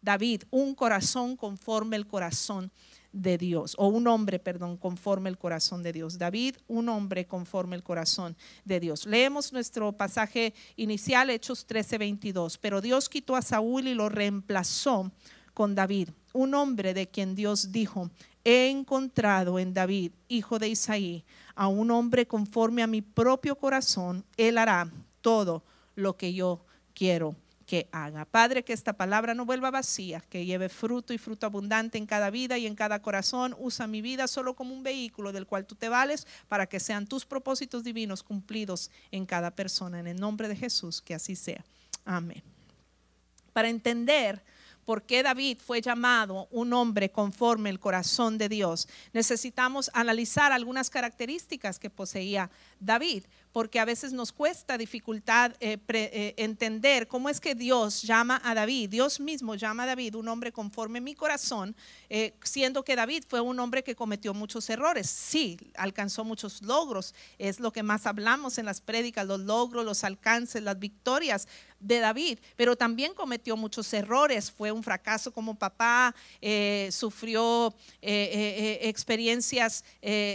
David, un corazón conforme el corazón de Dios, o un hombre, perdón, conforme el corazón de Dios. David, un hombre conforme el corazón de Dios. Leemos nuestro pasaje inicial, Hechos 13, 22. Pero Dios quitó a Saúl y lo reemplazó con David, un hombre de quien Dios dijo, he encontrado en David, hijo de Isaí, a un hombre conforme a mi propio corazón, él hará todo lo que yo quiero que haga. Padre, que esta palabra no vuelva vacía, que lleve fruto y fruto abundante en cada vida y en cada corazón. Usa mi vida solo como un vehículo del cual tú te vales para que sean tus propósitos divinos cumplidos en cada persona. En el nombre de Jesús, que así sea. Amén. Para entender por qué David fue llamado un hombre conforme el corazón de Dios, necesitamos analizar algunas características que poseía David porque a veces nos cuesta dificultad eh, eh, entender cómo es que Dios llama a David. Dios mismo llama a David un hombre conforme mi corazón, eh, siendo que David fue un hombre que cometió muchos errores. Sí, alcanzó muchos logros, es lo que más hablamos en las prédicas, los logros, los alcances, las victorias de David, pero también cometió muchos errores, fue un fracaso como papá, sufrió experiencias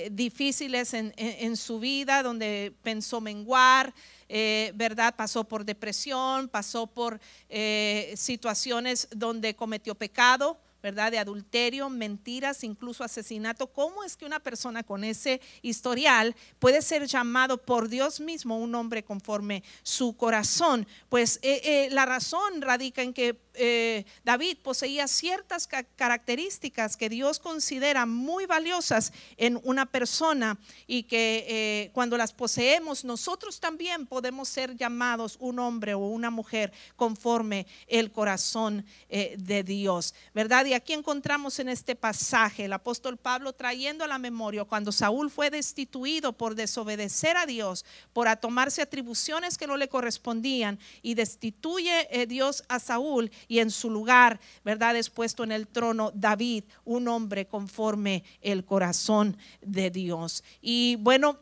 difíciles en, en su vida donde pensó menguar, eh, ¿verdad? Pasó por depresión, pasó por eh, situaciones donde cometió pecado, ¿verdad? De adulterio, mentiras, incluso asesinato. ¿Cómo es que una persona con ese historial puede ser llamado por Dios mismo un hombre conforme su corazón? Pues eh, la razón radica en que eh, David poseía ciertas características que Dios considera muy valiosas en una persona y que eh, cuando las poseemos nosotros también podemos ser llamados un hombre o una mujer conforme el corazón eh, de Dios, ¿verdad? Y aquí encontramos en este pasaje el apóstol Pablo trayendo a la memoria cuando Saúl fue destituido por desobedecer a Dios, por tomarse atribuciones que no le correspondían y destituye Dios a Saúl y en su lugar, ¿verdad? Es puesto en el trono David, un hombre conforme el corazón de Dios. Y bueno,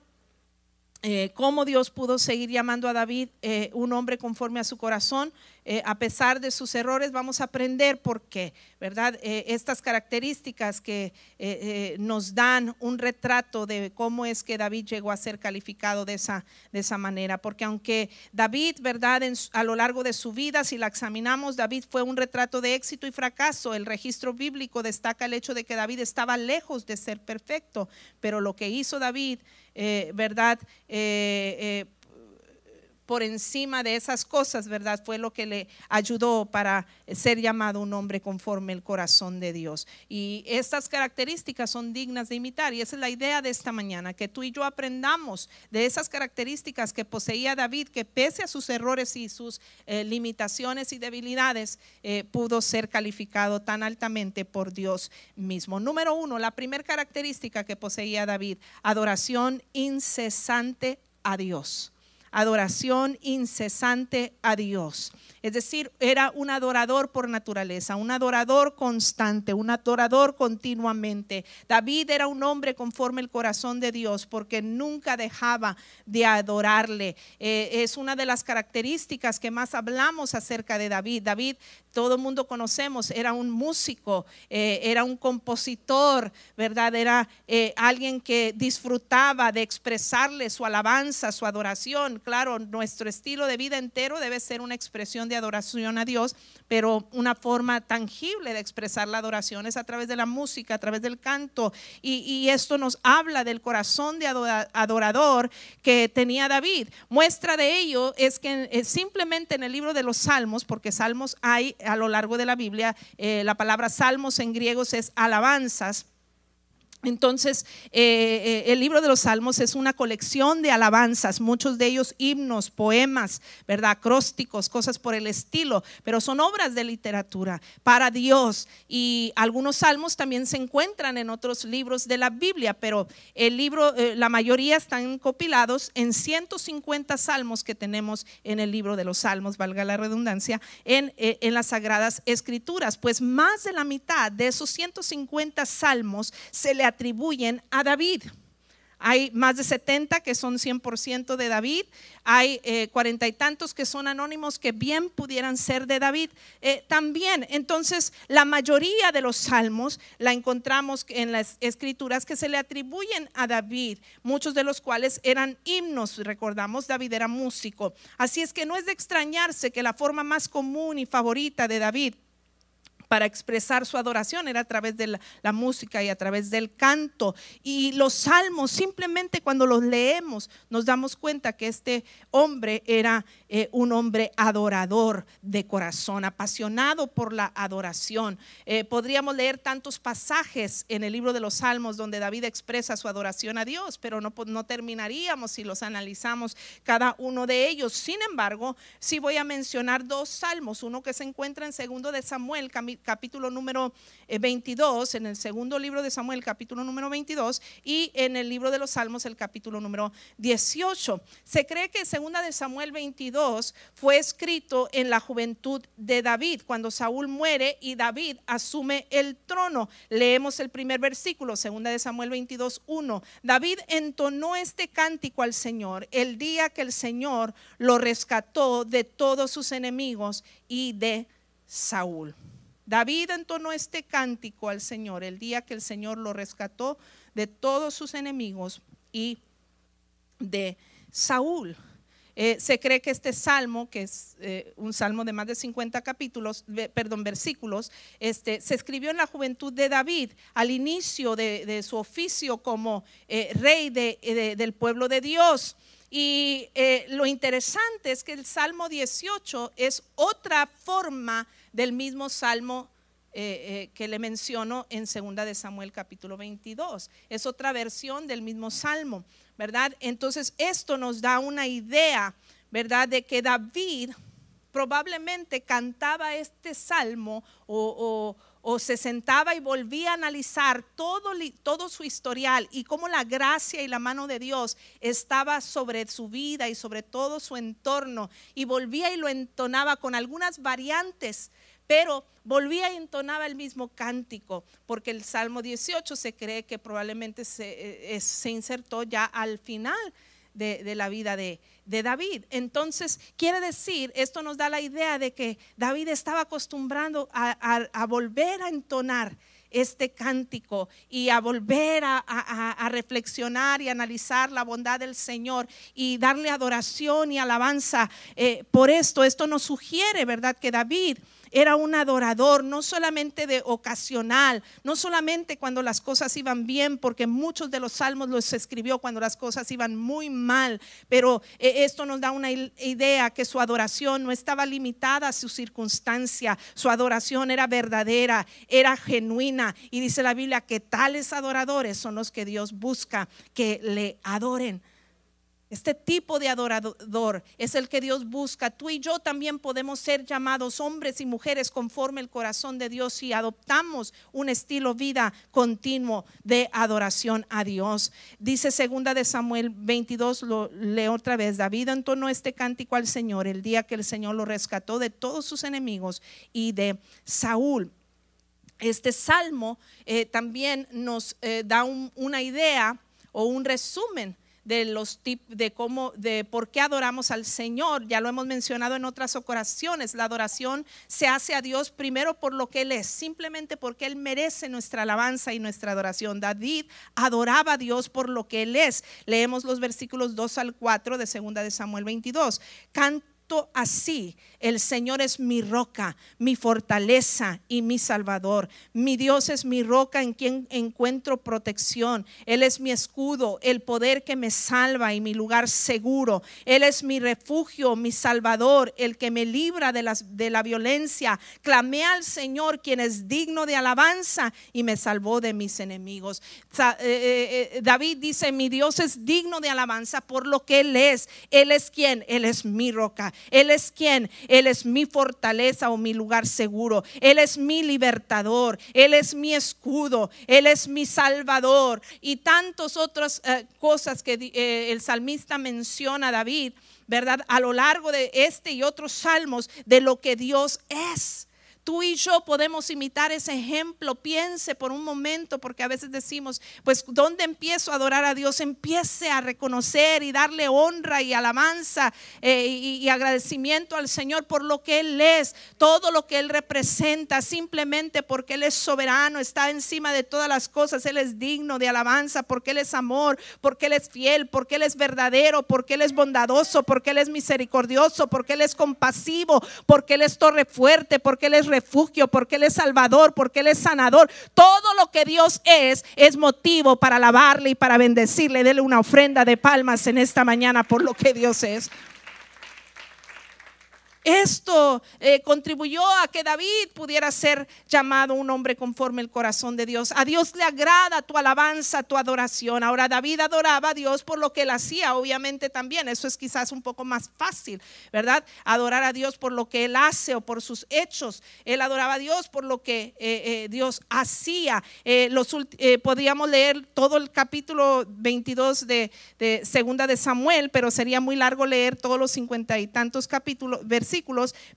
eh, cómo Dios pudo seguir llamando a David eh, un hombre conforme a su corazón, eh, a pesar de sus errores, vamos a aprender por qué, ¿verdad? estas características que nos dan un retrato de cómo es que David llegó a ser calificado de esa, de esa manera, porque aunque David, ¿verdad? a lo largo de su vida, si la examinamos, David fue un retrato de éxito y fracaso. El registro bíblico destaca el hecho de que David estaba lejos de ser perfecto, pero lo que hizo David eh, ¿verdad? Eh, eh, por encima de esas cosas, ¿verdad? Fue lo que le ayudó para ser llamado un hombre conforme el corazón de Dios. Y estas características son dignas de imitar. Y esa es la idea de esta mañana, que tú y yo aprendamos de esas características que poseía David, que pese a sus errores y sus limitaciones y debilidades, pudo ser calificado tan altamente por Dios mismo. Número uno, la primera característica que poseía David, adoración incesante a Dios adoración incesante a Dios. Es decir, era un adorador por naturaleza, un adorador constante, un adorador continuamente. David era un hombre conforme el corazón de Dios porque nunca dejaba de adorarle. Eh, es una de las características que más hablamos acerca de David. David, todo el mundo conocemos, era un músico, eh, era un compositor, ¿verdad? Era eh, alguien que disfrutaba de expresarle su alabanza, su adoración. Claro, nuestro estilo de vida entero debe ser una expresión de adoración a Dios, pero una forma tangible de expresar la adoración es a través de la música, a través del canto. Y, esto nos habla del corazón de adorador que tenía David. Muestra de ello es que eh, simplemente en el libro de los Salmos, porque Salmos hay a lo largo de la Biblia, eh, la palabra Salmos en griegos es alabanzas. Entonces, eh, eh, el libro de los Salmos es una colección de alabanzas, muchos de ellos himnos, poemas, ¿verdad? Acrósticos, cosas por el estilo, pero son obras de literatura para Dios. Y algunos salmos también se encuentran en otros libros de la Biblia, pero el libro, eh, la mayoría están compilados en 150 salmos que tenemos en el libro de los Salmos, valga la redundancia, en, en las Sagradas Escrituras. Pues más de la mitad de esos 150 salmos se le atribuyen a David Hay más de 70 que son 100% de David. Hay eh, cuarenta y tantos que son anónimos que bien pudieran ser de David eh, también. Entonces, la mayoría de los salmos la encontramos en las escrituras que se le atribuyen a David, muchos de los cuales eran himnos. Recordamos, David era músico. Así es que no es de extrañarse que la forma más común y favorita de David para expresar su adoración era a través de la, música y a través del canto. Y los salmos, simplemente cuando los leemos, nos damos cuenta que este hombre era eh, un hombre adorador de corazón, apasionado por la adoración. Eh, podríamos leer tantos pasajes en el libro de los salmos donde David expresa su adoración a Dios, pero no, no terminaríamos si los analizamos cada uno de ellos. Sin embargo, sí voy a mencionar dos salmos, uno que se encuentra en segundo de Samuel, capítulo número 22, eh, en el segundo libro de Samuel, capítulo número 22, y en el libro de los Salmos, el capítulo número 18. Se cree que segunda de Samuel 22 fue escrito en la juventud de David, cuando Saúl muere y David asume el trono. Leemos el primer versículo, segunda de Samuel 22, 1. David entonó este cántico al Señor el día que el Señor lo rescató de todos sus enemigos y de Saúl. David entonó este cántico al Señor el día que el Señor lo rescató de todos sus enemigos y de Saúl. Eh, se cree que este salmo, que es eh, un salmo de más de 50 capítulos, perdón, versículos, este, se escribió en la juventud de David, al inicio de, su oficio como eh, rey del pueblo de Dios. Y lo interesante es que el Salmo 18 es otra forma del mismo salmo eh, eh, que le menciono en segunda de Samuel capítulo 22. Es otra versión del mismo salmo, ¿verdad? Entonces esto nos da una idea, ¿verdad? De que David probablemente cantaba este salmo o, se sentaba y volvía a analizar todo, todo su historial y cómo la gracia y la mano de Dios estaba sobre su vida y sobre todo su entorno y volvía y lo entonaba con algunas variantes pero volvía y entonaba el mismo cántico, porque el Salmo 18 se cree que probablemente se, eh, se insertó ya al final de, la vida de, David. Entonces, quiere decir, esto nos da la idea de que David estaba acostumbrando a, volver a entonar este cántico y a volver a, reflexionar y analizar la bondad del Señor y darle adoración y alabanza. Eh, por esto, esto nos sugiere, ¿verdad? Que David era un adorador, no solamente de ocasional, no solamente cuando las cosas iban bien, porque muchos de los salmos los escribió cuando las cosas iban muy mal, pero eh, esto nos da una idea que su adoración no estaba limitada a su circunstancia, su adoración era verdadera, era genuina, y dice la Biblia que tales adoradores son los que Dios busca que le adoren. Este tipo de adorador es el que Dios busca. Tú y yo también podemos ser llamados hombres y mujeres conforme el corazón de Dios si adoptamos un estilo vida continuo de adoración a Dios. Dice segunda de Samuel 22, lo leo otra vez. David entonó este cántico al Señor el día que el Señor lo rescató de todos sus enemigos y de Saúl. Este salmo eh, también nos eh, da una idea o un resumen de los de cómo de por qué adoramos al Señor. Ya lo hemos mencionado en otras ocasiones. La adoración se hace a Dios primero por lo que él es, simplemente porque él merece nuestra alabanza y nuestra adoración. David adoraba a Dios por lo que él es. Leemos los versículos 2 al 4 de segunda de Samuel 22. Así el Señor es mi roca, mi fortaleza y mi salvador. Mi Dios es mi roca en quien encuentro protección. Él es mi escudo, el poder que me salva y mi lugar seguro. Él es mi refugio, mi salvador, el que me libra de, las, de la violencia. Clamé al Señor, quien es digno de alabanza y me salvó de mis enemigos. Eh, eh, eh, David dice, mi Dios es digno de alabanza por lo que Él es. Él es quien, Él es mi roca. Él es quien, él es mi fortaleza o mi lugar seguro. Él es mi libertador. Él es mi escudo. Él es mi salvador. Y tantas otras eh, cosas que eh, el salmista menciona a David, ¿verdad? A lo largo de este y otros salmos de lo que Dios es. Tú y yo podemos imitar ese ejemplo. Piense por un momento, porque a veces decimos, pues, ¿dónde empiezo a adorar a Dios? Empiece a reconocer y darle honra y alabanza eh, y, agradecimiento al Señor por lo que Él es, todo lo que Él representa, simplemente porque Él es soberano, está encima de todas las cosas, Él es digno de alabanza, porque Él es amor, porque Él es fiel, porque Él es verdadero, porque Él es bondadoso, porque Él es misericordioso, porque Él es compasivo, porque Él es torre fuerte, porque Él es refugio, porque Él es salvador, porque Él es sanador. Todo lo que Dios es es motivo para alabarle y para bendecirle. Dele una ofrenda de palmas en esta mañana por lo que Dios es. Esto eh, contribuyó a que David pudiera ser llamado un hombre conforme el corazón de Dios. A Dios le agrada tu alabanza, tu adoración. Ahora David adoraba a Dios por lo que él hacía, obviamente también. Eso es quizás un poco más fácil, ¿verdad? Adorar a Dios por lo que él hace o por sus hechos. Él adoraba a Dios por lo que eh, eh, Dios hacía. los, podríamos leer todo el capítulo 22 de, de Segunda de Samuel, pero sería muy largo leer todos los cincuenta y tantos capítulos,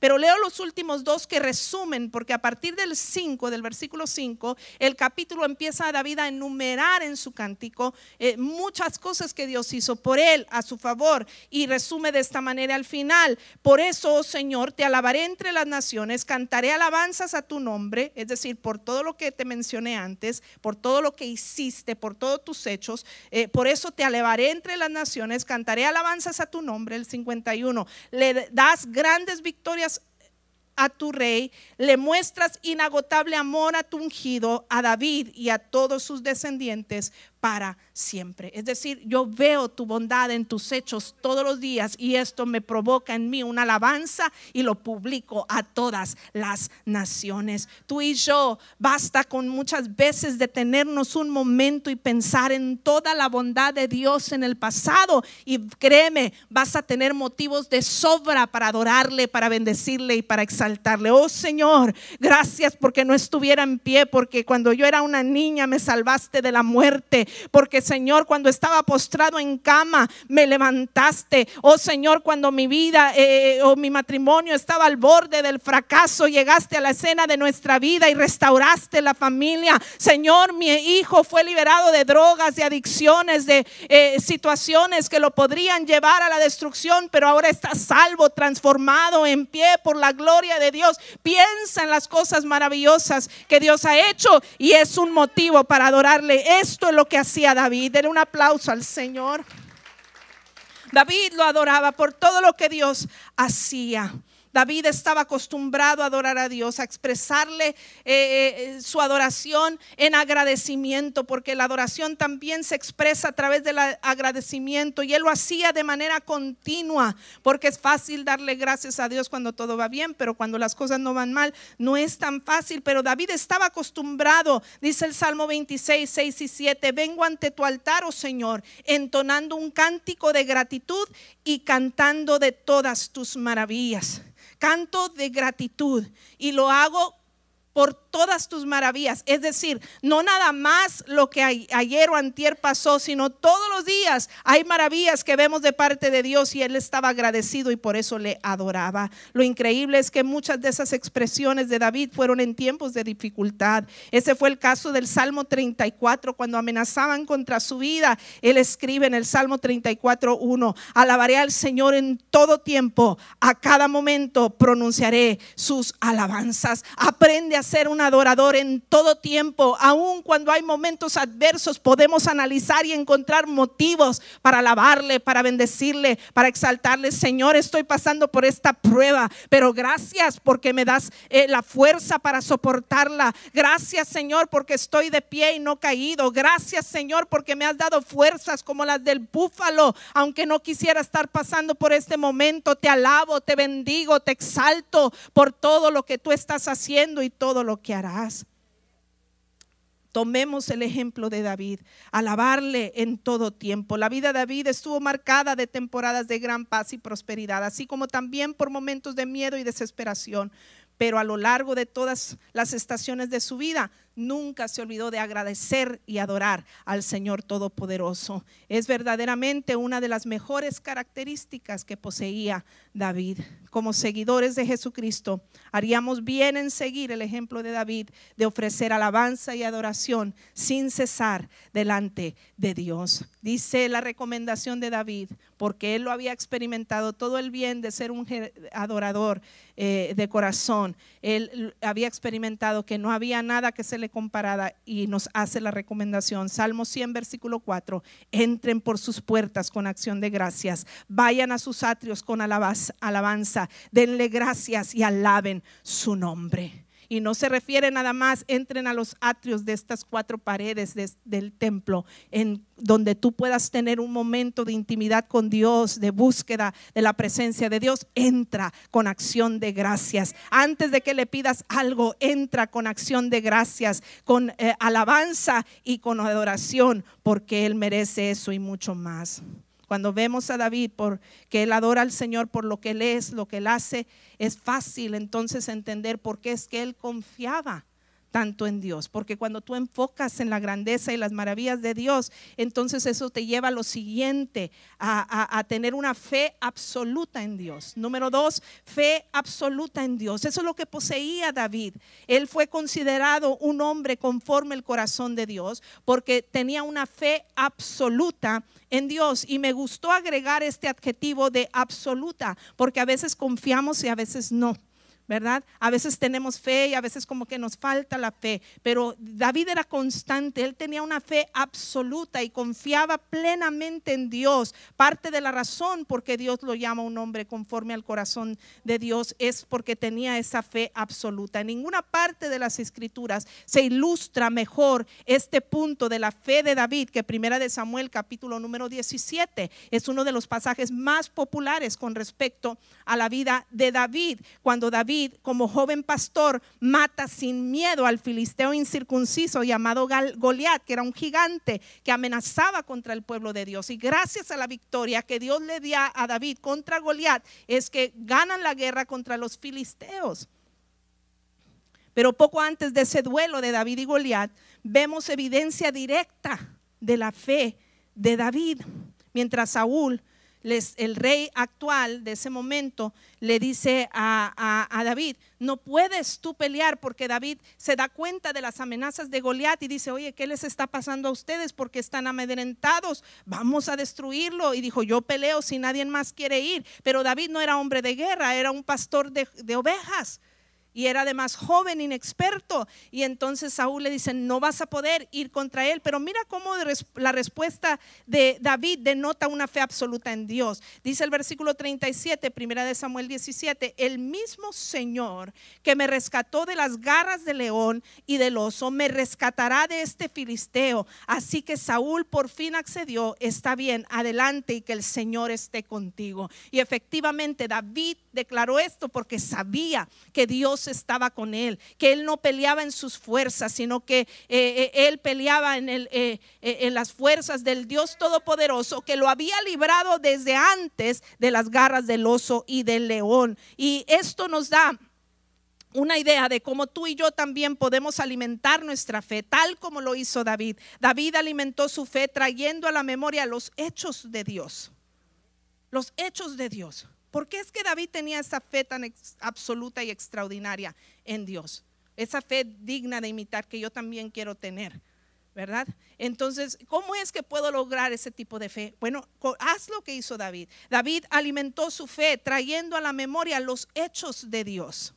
pero leo los últimos dos que resumen, porque a partir del 5, del versículo 5, el capítulo empieza a David a enumerar en su cántico eh, muchas cosas que Dios hizo por él, a su favor, y resume de esta manera al final. Por eso, oh Señor, te alabaré entre las naciones, cantaré alabanzas a tu nombre, es decir, por todo lo que te mencioné antes, por todo lo que hiciste, por todos tus hechos. Eh, por eso te alabaré entre las naciones, cantaré alabanzas a tu nombre, el 51. Le das gran victorias a tu rey, le muestras inagotable amor a tu ungido, a David y a todos sus descendientes, para siempre. Es decir, yo veo tu bondad en tus hechos todos los días y esto me provoca en mí una alabanza y lo publico a todas las naciones. Tú y yo basta con muchas veces detenernos un momento y pensar en toda la bondad de Dios en el pasado y créeme, vas a tener motivos de sobra para adorarle, para bendecirle y para exaltarle. Oh Señor, gracias porque no estuviera en pie, porque cuando yo era una niña me salvaste de la muerte porque Señor, cuando estaba postrado en cama, me levantaste. Oh Señor, cuando mi vida eh, o mi matrimonio estaba al borde del fracaso, llegaste a la escena de nuestra vida y restauraste la familia. Señor, mi hijo fue liberado de drogas, de adicciones, de eh, situaciones que lo podrían llevar a la destrucción, pero ahora está salvo, transformado, en pie por la gloria de Dios. Piensa en las cosas maravillosas que Dios ha hecho y es un motivo para adorarle. Esto es lo que hacía David. Denle un aplauso al Señor. David lo adoraba por todo lo que Dios hacía. David estaba acostumbrado a adorar a Dios, a expresarle eh, eh, su adoración en agradecimiento, porque la adoración también se expresa a través del agradecimiento y él lo hacía de manera continua, porque es fácil darle gracias a Dios cuando todo va bien, pero cuando las cosas no van mal, no es tan fácil. Pero David estaba acostumbrado, dice el Salmo 26, 6 y 7, vengo ante tu altar, oh Señor, entonando un cántico de gratitud y cantando de todas tus maravillas canto de gratitud y lo hago por todas tus maravillas. Es decir, no nada más lo que ayer o antier pasó, sino todos los días hay maravillas que vemos de parte de Dios y él estaba agradecido y por eso le adoraba. Lo increíble es que muchas de esas expresiones de David fueron en tiempos de dificultad. Ese fue el caso del Salmo 34, cuando amenazaban contra su vida. Él escribe en el Salmo 34, 1, alabaré al Señor en todo tiempo, a cada momento pronunciaré sus alabanzas. Aprende a ser una adorador en todo tiempo, aun cuando hay momentos adversos, podemos analizar y encontrar motivos para alabarle, para bendecirle, para exaltarle. Señor, estoy pasando por esta prueba, pero gracias porque me das eh, la fuerza para soportarla. Gracias, Señor, porque estoy de pie y no caído. Gracias, Señor, porque me has dado fuerzas como las del búfalo, aunque no quisiera estar pasando por este momento. Te alabo, te bendigo, te exalto por todo lo que tú estás haciendo y todo lo que Tomemos el ejemplo de David, alabarle en todo tiempo. La vida de David estuvo marcada de temporadas de gran paz y prosperidad, así como también por momentos de miedo y desesperación. Pero a lo largo de todas las estaciones de su vida, nunca se olvidó de agradecer y adorar al Señor Todopoderoso. Es verdaderamente una de las mejores características que poseía David. Como seguidores de Jesucristo, haríamos bien en seguir el ejemplo de David de ofrecer alabanza y adoración sin cesar delante de Dios. Dice la recomendación de David, porque él lo había experimentado todo el bien de ser un adorador eh, de corazón. Él había experimentado que no había nada que se le comparara y nos hace la recomendación. Salmo 100, versículo 4. Entren por sus puertas con acción de gracias. Vayan a sus atrios con alabanza. Denle gracias y alaben su nombre. Y no se refiere nada más, entren a los atrios de estas cuatro paredes del templo, en donde tú puedas tener un momento de intimidad con Dios, de búsqueda de la presencia de Dios. Entra con acción de gracias. Antes de que le pidas algo, entra con acción de gracias, con eh, alabanza y con adoración, porque Él merece eso y mucho más. Cuando vemos a David por que él adora al Señor por lo que él es, lo que él hace, es fácil entonces entender por qué es que él confiaba tanto en Dios, porque cuando tú enfocas en la grandeza y las maravillas de Dios, entonces eso te lleva a lo siguiente, a, tener una fe absoluta en Dios. Número dos, fe absoluta en Dios. Eso es lo que poseía David. Él fue considerado un hombre conforme el corazón de Dios, porque tenía una fe absoluta en Dios. Y me gustó agregar este adjetivo de absoluta, porque a veces confiamos y a veces no. ¿Verdad? A veces tenemos fe y a veces como que nos falta la fe, pero David era constante, él tenía una fe absoluta y confiaba plenamente en Dios. Parte de la razón por qué Dios lo llama un hombre conforme al corazón de Dios es porque tenía esa fe absoluta. En ninguna parte de las escrituras se ilustra mejor este punto de la fe de David que Primera de Samuel capítulo número 17 es uno de los pasajes más populares con respecto a la vida de David, cuando David como joven pastor, mata sin miedo al filisteo incircunciso llamado Goliat, que era un gigante que amenazaba contra el pueblo de Dios. Y gracias a la victoria que Dios le dio a David contra Goliat, es que ganan la guerra contra los filisteos. Pero poco antes de ese duelo de David y Goliat, vemos evidencia directa de la fe de David, mientras Saúl el rey actual de ese momento le dice a, David, no puedes tú pelear porque David se da cuenta de las amenazas de Goliat y dice, oye, ¿qué les está pasando a ustedes? Porque están amedrentados, vamos a destruirlo. Y dijo, yo peleo si nadie más quiere ir. Pero David no era hombre de guerra, era un pastor de ovejas y era además joven, inexperto. Y entonces Saúl le dice, no vas a poder ir contra él. Pero mira cómo la respuesta de David denota una fe absoluta en Dios. Dice el versículo 37, primera de Samuel 17, el mismo Señor que me rescató de las garras del león y del oso, me rescatará de este filisteo. Así que Saúl por fin accedió, está bien, adelante y que el Señor esté contigo. Y efectivamente David declaró esto porque sabía que Dios estaba con él, que él no peleaba en sus fuerzas, sino que eh, eh, él peleaba en, el, eh, en las fuerzas del Dios Todopoderoso que lo había librado desde antes de las garras del oso y del león. Y esto nos da una idea de cómo tú y yo también podemos alimentar nuestra fe, tal como lo hizo David. David alimentó su fe trayendo a la memoria los hechos de Dios. Los hechos de Dios. ¿Por qué es que David tenía esa fe tan absoluta y extraordinaria en Dios? Esa fe digna de imitar que yo también quiero tener, ¿verdad? Entonces, ¿cómo es que puedo lograr ese tipo de fe? Bueno, haz lo que hizo David. David alimentó su fe trayendo a la memoria los hechos de Dios.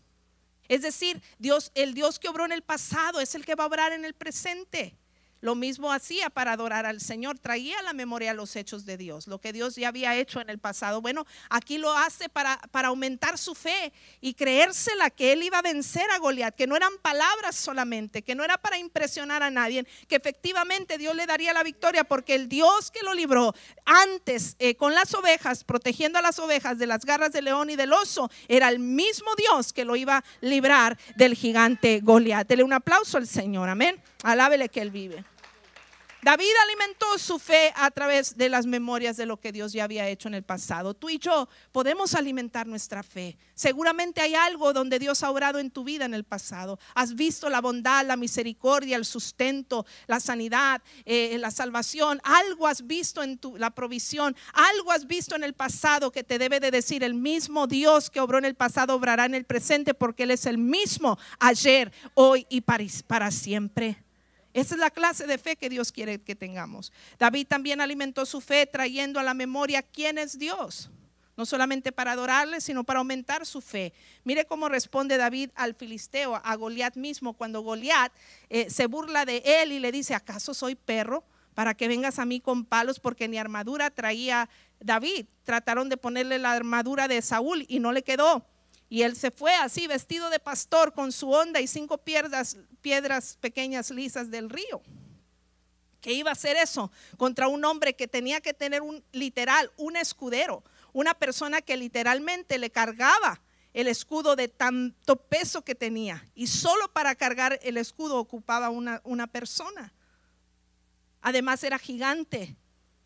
Es decir, Dios, el Dios que obró en el pasado es el que va a obrar en el presente. Lo mismo hacía para adorar al Señor, traía a la memoria los hechos de Dios, lo que Dios ya había hecho en el pasado. Bueno, aquí lo hace para, para aumentar su fe y creérsela que él iba a vencer a Goliat, que no eran palabras solamente, que no era para impresionar a nadie, que efectivamente Dios le daría la victoria porque el Dios que lo libró antes eh, con las ovejas, protegiendo a las ovejas de las garras del león y del oso, era el mismo Dios que lo iba a librar del gigante Goliat. Dele un aplauso al Señor, amén. Alábele que él vive. David alimentó su fe a través de las memorias de lo que Dios ya había hecho en el pasado. Tú y yo podemos alimentar nuestra fe. Seguramente hay algo donde Dios ha obrado en tu vida en el pasado. Has visto la bondad, la misericordia, el sustento, la sanidad, eh, la salvación. Algo has visto en tu, la provisión. Algo has visto en el pasado que te debe de decir el mismo Dios que obró en el pasado obrará en el presente porque Él es el mismo ayer, hoy y para siempre. Esa es la clase de fe que Dios quiere que tengamos. David también alimentó su fe trayendo a la memoria quién es Dios. No solamente para adorarle, sino para aumentar su fe. Mire cómo responde David al filisteo, a Goliat mismo, cuando Goliat eh, se burla de él y le dice, ¿acaso soy perro para que vengas a mí con palos? Porque ni armadura traía David. Trataron de ponerle la armadura de Saúl y no le quedó. Y él se fue así, vestido de pastor, con su onda y cinco piedras, pequeñas lisas del río. ¿Qué iba a hacer eso? Contra un hombre que tenía que tener un literal, un escudero, una persona que literalmente le cargaba el escudo de tanto peso que tenía. Y solo para cargar el escudo ocupaba una persona. Además era gigante.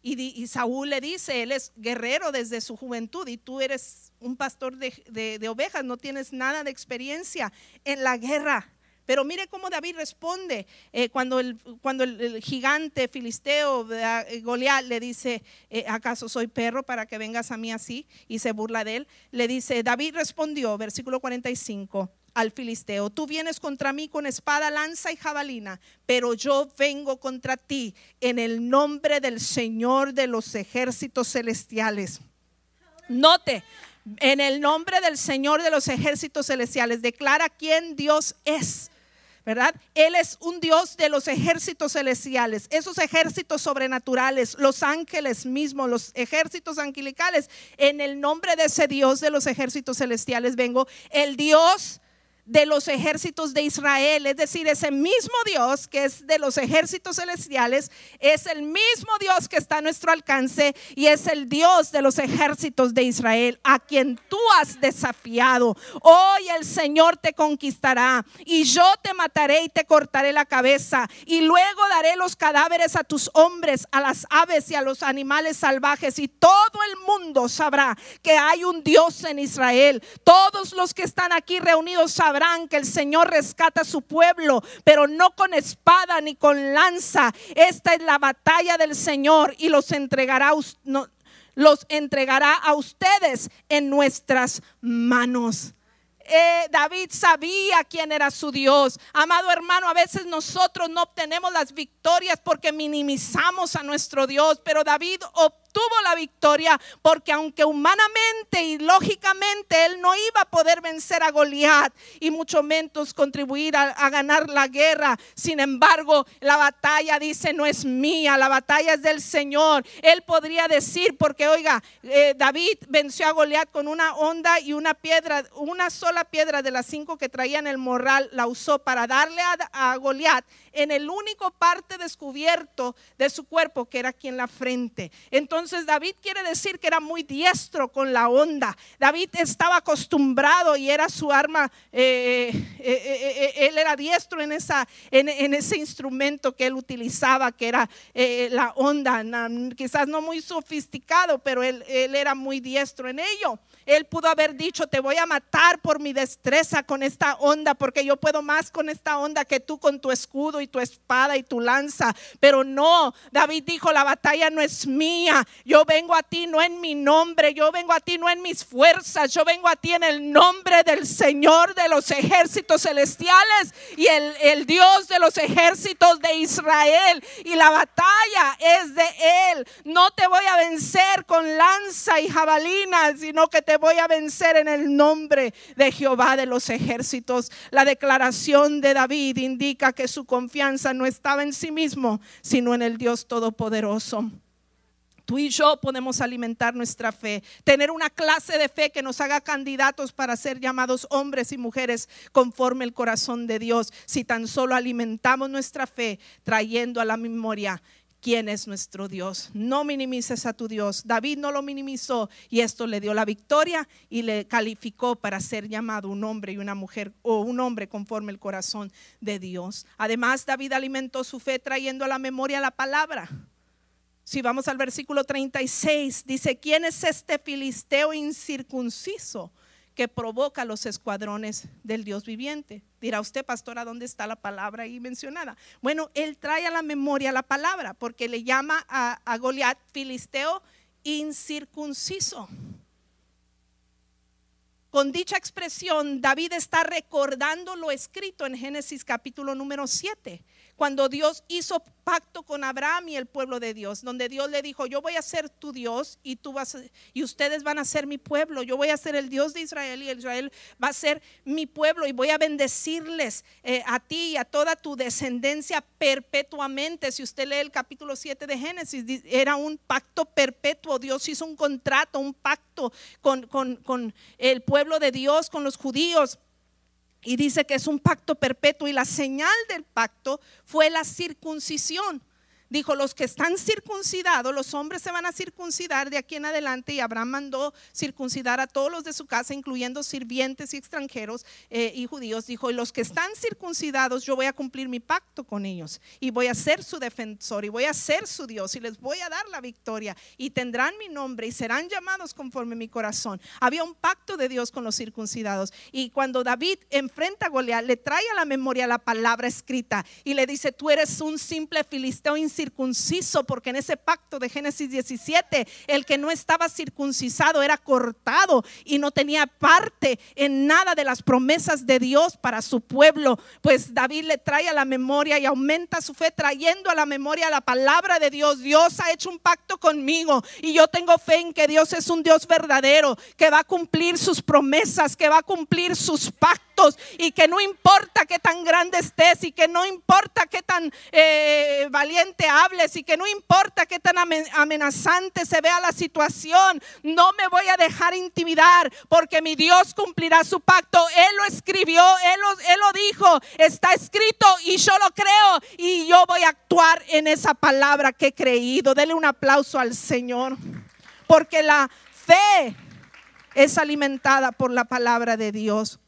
Y, Saúl le dice, él es guerrero desde su juventud y tú eres un pastor de, ovejas, no tienes nada de experiencia en la guerra. Pero mire cómo David responde eh, cuando, el, cuando el, gigante filisteo eh, Goliat le dice, eh, ¿acaso soy perro para que vengas a mí así? Y se burla de él. Le dice, David respondió, versículo 45, al filisteo, tú vienes contra mí con espada, lanza y jabalina, pero yo vengo contra ti en el nombre del Señor de los ejércitos celestiales. Note, en el nombre del Señor de los ejércitos celestiales, declara quién Dios es. ¿verdad? Él es un Dios de los ejércitos celestiales, esos ejércitos sobrenaturales, los ángeles mismos, los ejércitos angelicales. En el nombre de ese Dios de los ejércitos celestiales vengo, el Dios de los ejércitos de Israel, es decir, ese mismo Dios que es de los ejércitos celestiales, es el mismo Dios que está a nuestro alcance y es el Dios de los ejércitos de Israel, a quien tú has desafiado. Hoy el Señor te conquistará y yo te mataré y te cortaré la cabeza y luego daré los cadáveres a tus hombres, a las aves y a los animales salvajes y todo el mundo sabrá que hay un Dios en Israel. Todos los que están aquí reunidos sabrán que el Señor rescata a su pueblo, pero no con espada ni con lanza. Esta es la batalla del Señor y los entregará, los entregará a ustedes en nuestras manos. Eh, David sabía quién era su Dios. Amado hermano, a veces nosotros no obtenemos las victorias porque minimizamos a nuestro Dios, pero David obtuvo tuvo la victoria porque aunque humanamente y lógicamente él no iba a poder vencer a Goliat y mucho menos contribuir a, ganar la guerra, sin embargo la batalla dice no es mía, la batalla es del Señor. Él podría decir, porque oiga, eh, David venció a Goliat con una onda y una piedra, una sola piedra de las cinco que traía en el morral, la usó para darle a, a Goliat en el único parte descubierto de su cuerpo que era aquí en la frente. Entonces David quiere decir que era muy diestro con la onda. David estaba acostumbrado y era su arma, eh, eh, eh, él era diestro en, esa, en, ese instrumento que él utilizaba, que era la onda, quizás no muy sofisticado, pero él, él era muy diestro en ello. Él pudo haber dicho, te voy a matar por mi destreza con esta onda, porque yo puedo más con esta onda que tú con tu escudo y tu espada y tu lanza. Pero no, David dijo, la batalla no es mía. Yo vengo a ti no en mi nombre, yo vengo a ti no en mis fuerzas, yo vengo a ti en el nombre del Señor de los ejércitos celestiales y el, Dios de los ejércitos de Israel. Y la batalla es de Él. No te voy a vencer con lanza y jabalina, sino que te voy a vencer en el nombre de Jehová de los ejércitos. La declaración de David indica que su confianza no estaba en sí mismo, sino en el Dios Todopoderoso. Tú y yo podemos alimentar nuestra fe, tener una clase de fe que nos haga candidatos para ser llamados hombres y mujeres conforme el corazón de Dios, si tan solo alimentamos nuestra fe trayendo a la memoria quién es nuestro Dios. No minimices a tu Dios. David no lo minimizó y esto le dio la victoria y le calificó para ser llamado un hombre y una mujer o un hombre conforme el corazón de Dios. Además, David alimentó su fe trayendo a la memoria la palabra. Si vamos al versículo 36, dice, ¿quién es este filisteo incircunciso? Que provoca los escuadrones del Dios viviente. Dirá usted, pastora, ¿dónde está la palabra ahí mencionada? Bueno, él trae a la memoria la palabra porque le llama a, a Goliat filisteo incircunciso. Con dicha expresión, David está recordando lo escrito en Génesis capítulo número 7 cuando Dios hizo pacto con Abraham y el pueblo de Dios, donde Dios le dijo, yo voy a ser tu Dios y tú vas y ustedes van a ser mi pueblo, yo voy a ser el Dios de Israel y Israel va a ser mi pueblo y voy a bendecirles eh, a ti y a toda tu descendencia perpetuamente. Si usted lee el capítulo 7 de Génesis, era un pacto perpetuo, Dios hizo un contrato, un pacto con, con el pueblo de Dios, con los judíos y dice que es un pacto perpetuo y la señal del pacto fue la circuncisión. Dijo, los que están circuncidados, los hombres se van a circuncidar de aquí en adelante y Abraham mandó circuncidar a todos los de su casa, incluyendo sirvientes y extranjeros eh, y judíos. Dijo, y los que están circuncidados, yo voy a cumplir mi pacto con ellos y voy a ser su defensor y voy a ser su Dios y les voy a dar la victoria y tendrán mi nombre y serán llamados conforme mi corazón. Había un pacto de Dios con los circuncidados y cuando David enfrenta a Goliat, le trae a la memoria la palabra escrita y le dice, tú eres un simple filisteo circunciso, porque en ese pacto de Génesis 17, el que no estaba circuncisado era cortado y no tenía parte en nada de las promesas de Dios para su pueblo. Pues David le trae a la memoria y aumenta su fe trayendo a la memoria la palabra de Dios. Dios ha hecho un pacto conmigo y yo tengo fe en que Dios es un Dios verdadero, que va a cumplir sus promesas, que va a cumplir sus pactos y que no importa qué tan grande estés y que no importa qué tan eh, valiente hables y que no importa qué tan amenazante se vea la situación, no me voy a dejar intimidar porque mi Dios cumplirá su pacto. Él lo escribió, él lo, él lo dijo, está escrito y yo lo creo y yo voy a actuar en esa palabra que he creído. Dele un aplauso al Señor porque la fe es alimentada por la palabra de Dios.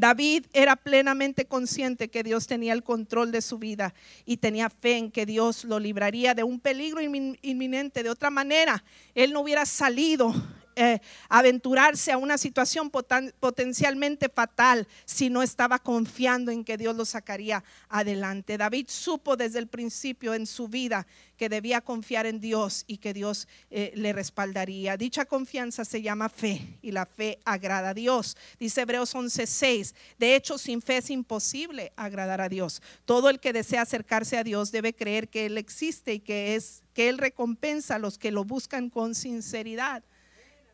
David era plenamente consciente que Dios tenía el control de su vida y tenía fe en que Dios lo libraría de un peligro inminente. De otra manera, él no hubiera salido eh, aventurarse a una situación potencialmente fatal si no estaba confiando en que Dios lo sacaría adelante. David supo desde el principio en su vida que debía confiar en Dios y que Dios eh, le respaldaría. Dicha confianza se llama fe y la fe agrada a Dios. Dice Hebreos 11:6, de hecho sin fe es imposible agradar a Dios. Todo el que desea acercarse a Dios debe creer que Él existe y que es que Él recompensa a los que lo buscan con sinceridad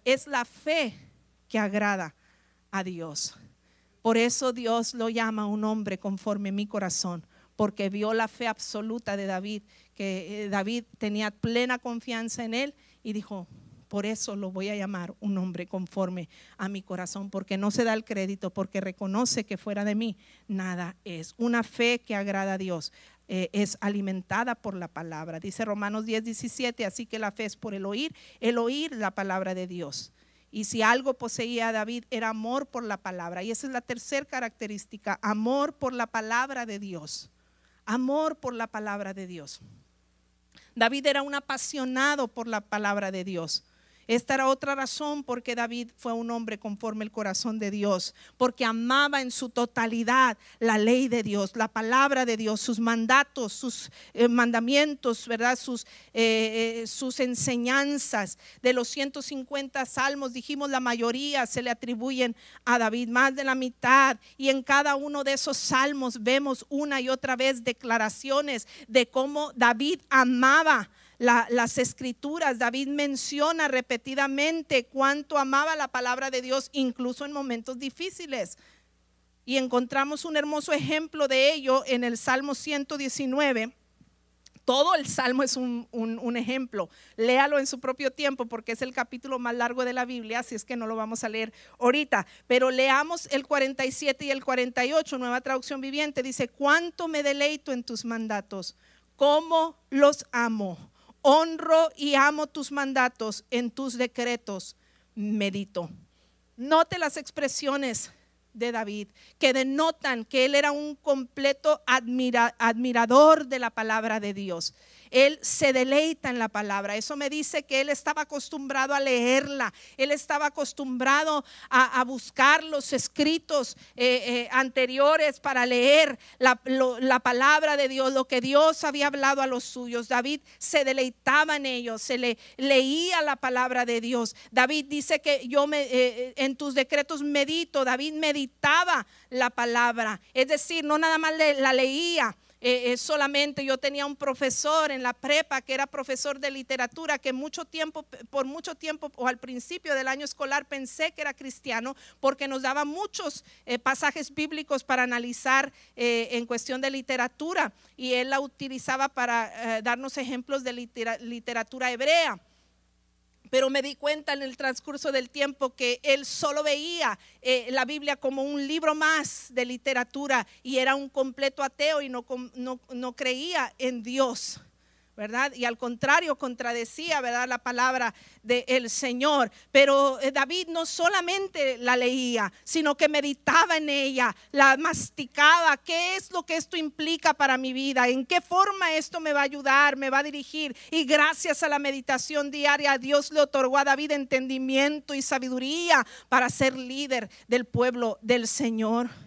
es la fe que agrada a Dios. Por eso Dios lo llama un hombre conforme mi corazón, porque vio la fe absoluta de David, que eh, David tenía plena confianza en él y dijo, por eso lo voy a llamar un hombre conforme a mi corazón, porque no se da el crédito, porque reconoce que fuera de mí nada es. Una fe que agrada a Dios. Eh, es alimentada por la palabra. Dice Romanos 10, 17, así que la fe es por el oír, el oír la palabra de Dios. Y si algo poseía a David era amor por la palabra. Y esa es la tercera característica, amor por la palabra de Dios. Amor por la palabra de Dios. David era un apasionado por la palabra de Dios. Esta era otra razón por qué David fue un hombre conforme el corazón de Dios, porque amaba en su totalidad la ley de Dios, la palabra de Dios, sus mandatos, sus eh, mandamientos, ¿verdad? Sus, eh, eh, sus enseñanzas. De los 150 salmos, dijimos la mayoría se le atribuyen a David, más de la mitad. Y en cada uno de esos salmos vemos una y otra vez declaraciones de cómo David amaba las escrituras. David menciona repetidamente cuánto amaba la palabra de Dios, incluso en momentos difíciles. Y encontramos un hermoso ejemplo de ello en el Salmo 119. Todo el Salmo es un, un, ejemplo. Léalo en su propio tiempo porque es el capítulo más largo de la Biblia, así es que no lo vamos a leer ahorita. Pero leamos el 47 y el 48, nueva traducción viviente. Dice, cuánto me deleito en tus mandatos cómo los amo. Honro y amo tus mandatos, en tus decretos medito. Note las expresiones de David, que denotan que él era un completo admirador de la palabra de Dios. Él se deleita en la palabra. Eso me dice que él estaba acostumbrado a leerla. Él estaba acostumbrado a, buscar los escritos eh, eh, anteriores para leer la, la, palabra de Dios, lo que Dios había hablado a los suyos. David se deleitaba en ellos, se le leía la palabra de Dios. David dice que yo me, eh, en tus decretos medito. David meditaba la palabra. Es decir, no nada más la leía eh, eh, solamente yo tenía un profesor en la prepa que era profesor de literatura que mucho tiempo, por mucho tiempo o al principio del año escolar pensé que era cristiano porque nos daba muchos eh, pasajes bíblicos para analizar en cuestión de literatura y él la utilizaba para darnos ejemplos de literatura hebrea pero me di cuenta en el transcurso del tiempo que él solo veía eh, la Biblia como un libro más de literatura y era un completo ateo y no, no, no creía en Dios. ¿Verdad? Y al contrario, contradecía, ¿verdad? La palabra del Señor. Pero eh, David no solamente la leía, sino que meditaba en ella, la masticaba. ¿Qué es lo que esto implica para mi vida? ¿En qué forma esto me va a ayudar, me va a dirigir? Y gracias a la meditación diaria, Dios le otorgó a David entendimiento y sabiduría para ser líder del pueblo del Señor.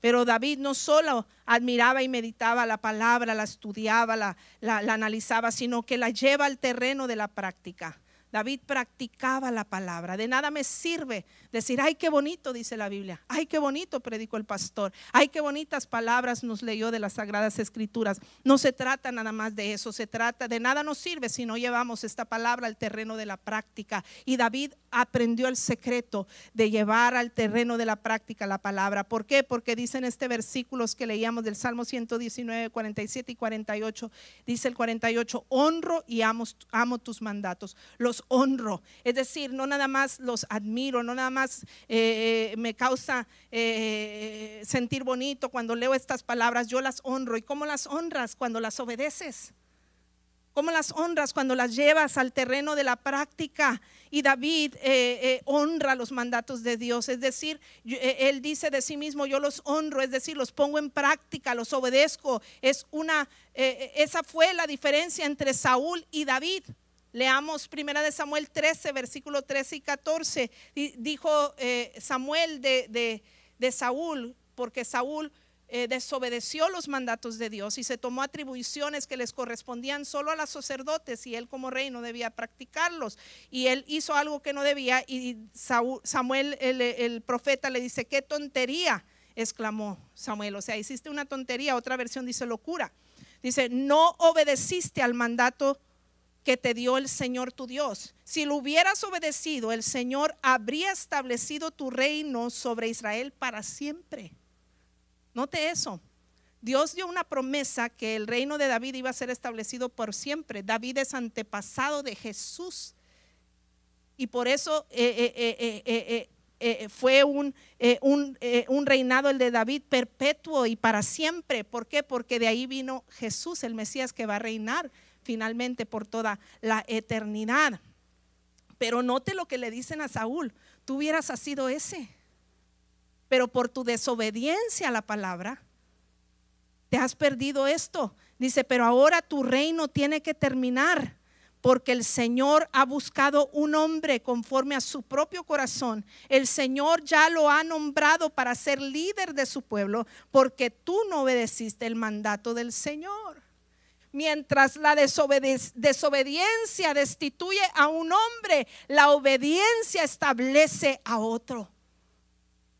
Pero David no solo admiraba y meditaba la palabra, la estudiaba, la, analizaba, sino que la lleva al terreno de la práctica. David practicaba la palabra. De nada me sirve decir, ay, qué bonito, dice la Biblia. Ay, qué bonito predicó el pastor. Ay, qué bonitas palabras nos leyó de las sagradas escrituras. No se trata nada más de eso. Se trata de nada nos sirve si no llevamos esta palabra al terreno de la práctica. Y David aprendió el secreto de llevar al terreno de la práctica la palabra. ¿Por qué? Porque dicen este versículos que leíamos del Salmo 119, 47 y 48. Dice el 48, honro y amo, amo tus mandatos. Los honro. Es decir, no nada más los admiro, no nada más eh, eh, me causa eh, sentir bonito cuando leo estas palabras, yo las honro. ¿Y cómo las honras? Cuando las obedeces. ¿Cómo las honras cuando las llevas al terreno de la práctica? Y David honra los mandatos de Dios, es decir, él dice de sí mismo, yo los honro, es decir, los pongo en práctica, los obedezco. Es una, esa fue la diferencia entre Saúl y David. Leamos primera de Samuel 13, versículo 13 y 14. Dijo eh, Samuel de, Saúl, porque Saúl eh, desobedeció los mandatos de Dios y se tomó atribuciones que les correspondían solo a los sacerdotes y él como rey no debía practicarlos. Y él hizo algo que no debía y Samuel, el, el profeta, le dice, qué tontería, exclamó Samuel. O sea, hiciste una tontería, otra versión dice locura. Dice, no obedeciste al mandato que te dio el Señor tu Dios. Si lo hubieras obedecido, el Señor habría establecido tu reino sobre Israel para siempre. Note eso. Dios dio una promesa que el reino de David iba a ser establecido por siempre. David es antepasado de Jesús. Y por eso eh, eh, eh, fue un, un, un reinado el de David perpetuo y para siempre. ¿Por qué? Porque de ahí vino Jesús, el Mesías que va a reinar finalmente por toda la eternidad. Pero note lo que le dicen a Saúl, tú hubieras sido ese, pero por tu desobediencia a la palabra, te has perdido esto. Dice, pero ahora tu reino tiene que terminar porque el Señor ha buscado un hombre conforme a su propio corazón. El Señor ya lo ha nombrado para ser líder de su pueblo, porque tú no obedeciste el mandato del Señor mientras la desobediencia destituye a un hombre, la obediencia establece a otro.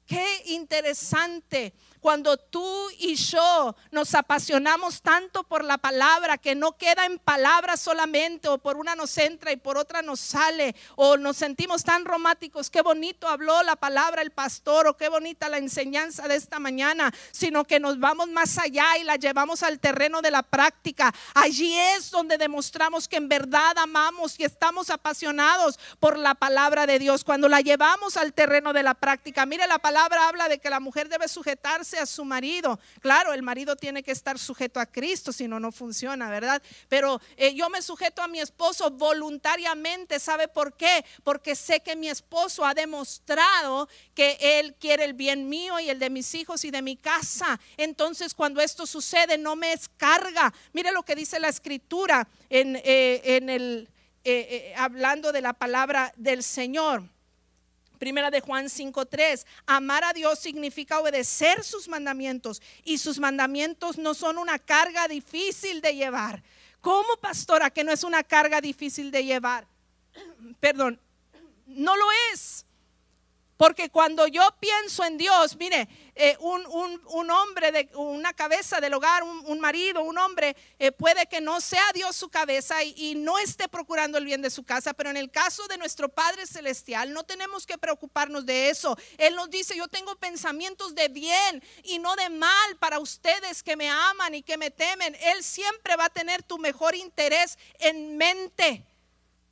Qué interesante cuando tú y yo nos apasionamos tanto por la palabra que no queda en palabras solamente o por una nos entra y por otra nos sale o nos sentimos tan románticos, qué bonito habló la palabra el pastor o qué bonita la enseñanza de esta mañana, sino que nos vamos más allá y la llevamos al terreno de la práctica. Allí es donde demostramos que en verdad amamos y estamos apasionados por la palabra de Dios. Cuando la llevamos al terreno de la práctica, mire la palabra habla de que la mujer debe sujetarse a su marido. Claro, el marido tiene que estar sujeto a Cristo, si no, no funciona, ¿verdad? Pero eh, yo me sujeto a mi esposo voluntariamente, ¿sabe por qué? Porque sé que mi esposo ha demostrado que él quiere el bien mío y el de mis hijos y de mi casa. Entonces, cuando esto sucede, no me escarga. Mire lo que dice la escritura en, eh, el eh, hablando de la palabra del Señor. Primera de Juan 5:3, amar a Dios significa obedecer sus mandamientos y sus mandamientos no son una carga difícil de llevar. ¿Cómo, pastora, que no es una carga difícil de llevar? Perdón, no lo es. Porque cuando yo pienso en Dios, mire, eh, un, hombre, de, una cabeza del hogar, un, marido, un hombre, eh, puede que no sea Dios su cabeza y, no esté procurando el bien de su casa, pero en el caso de nuestro Padre Celestial no tenemos que preocuparnos de eso. Él nos dice, yo tengo pensamientos de bien y no de mal para ustedes que me aman y que me temen. Él siempre va a tener tu mejor interés en mente.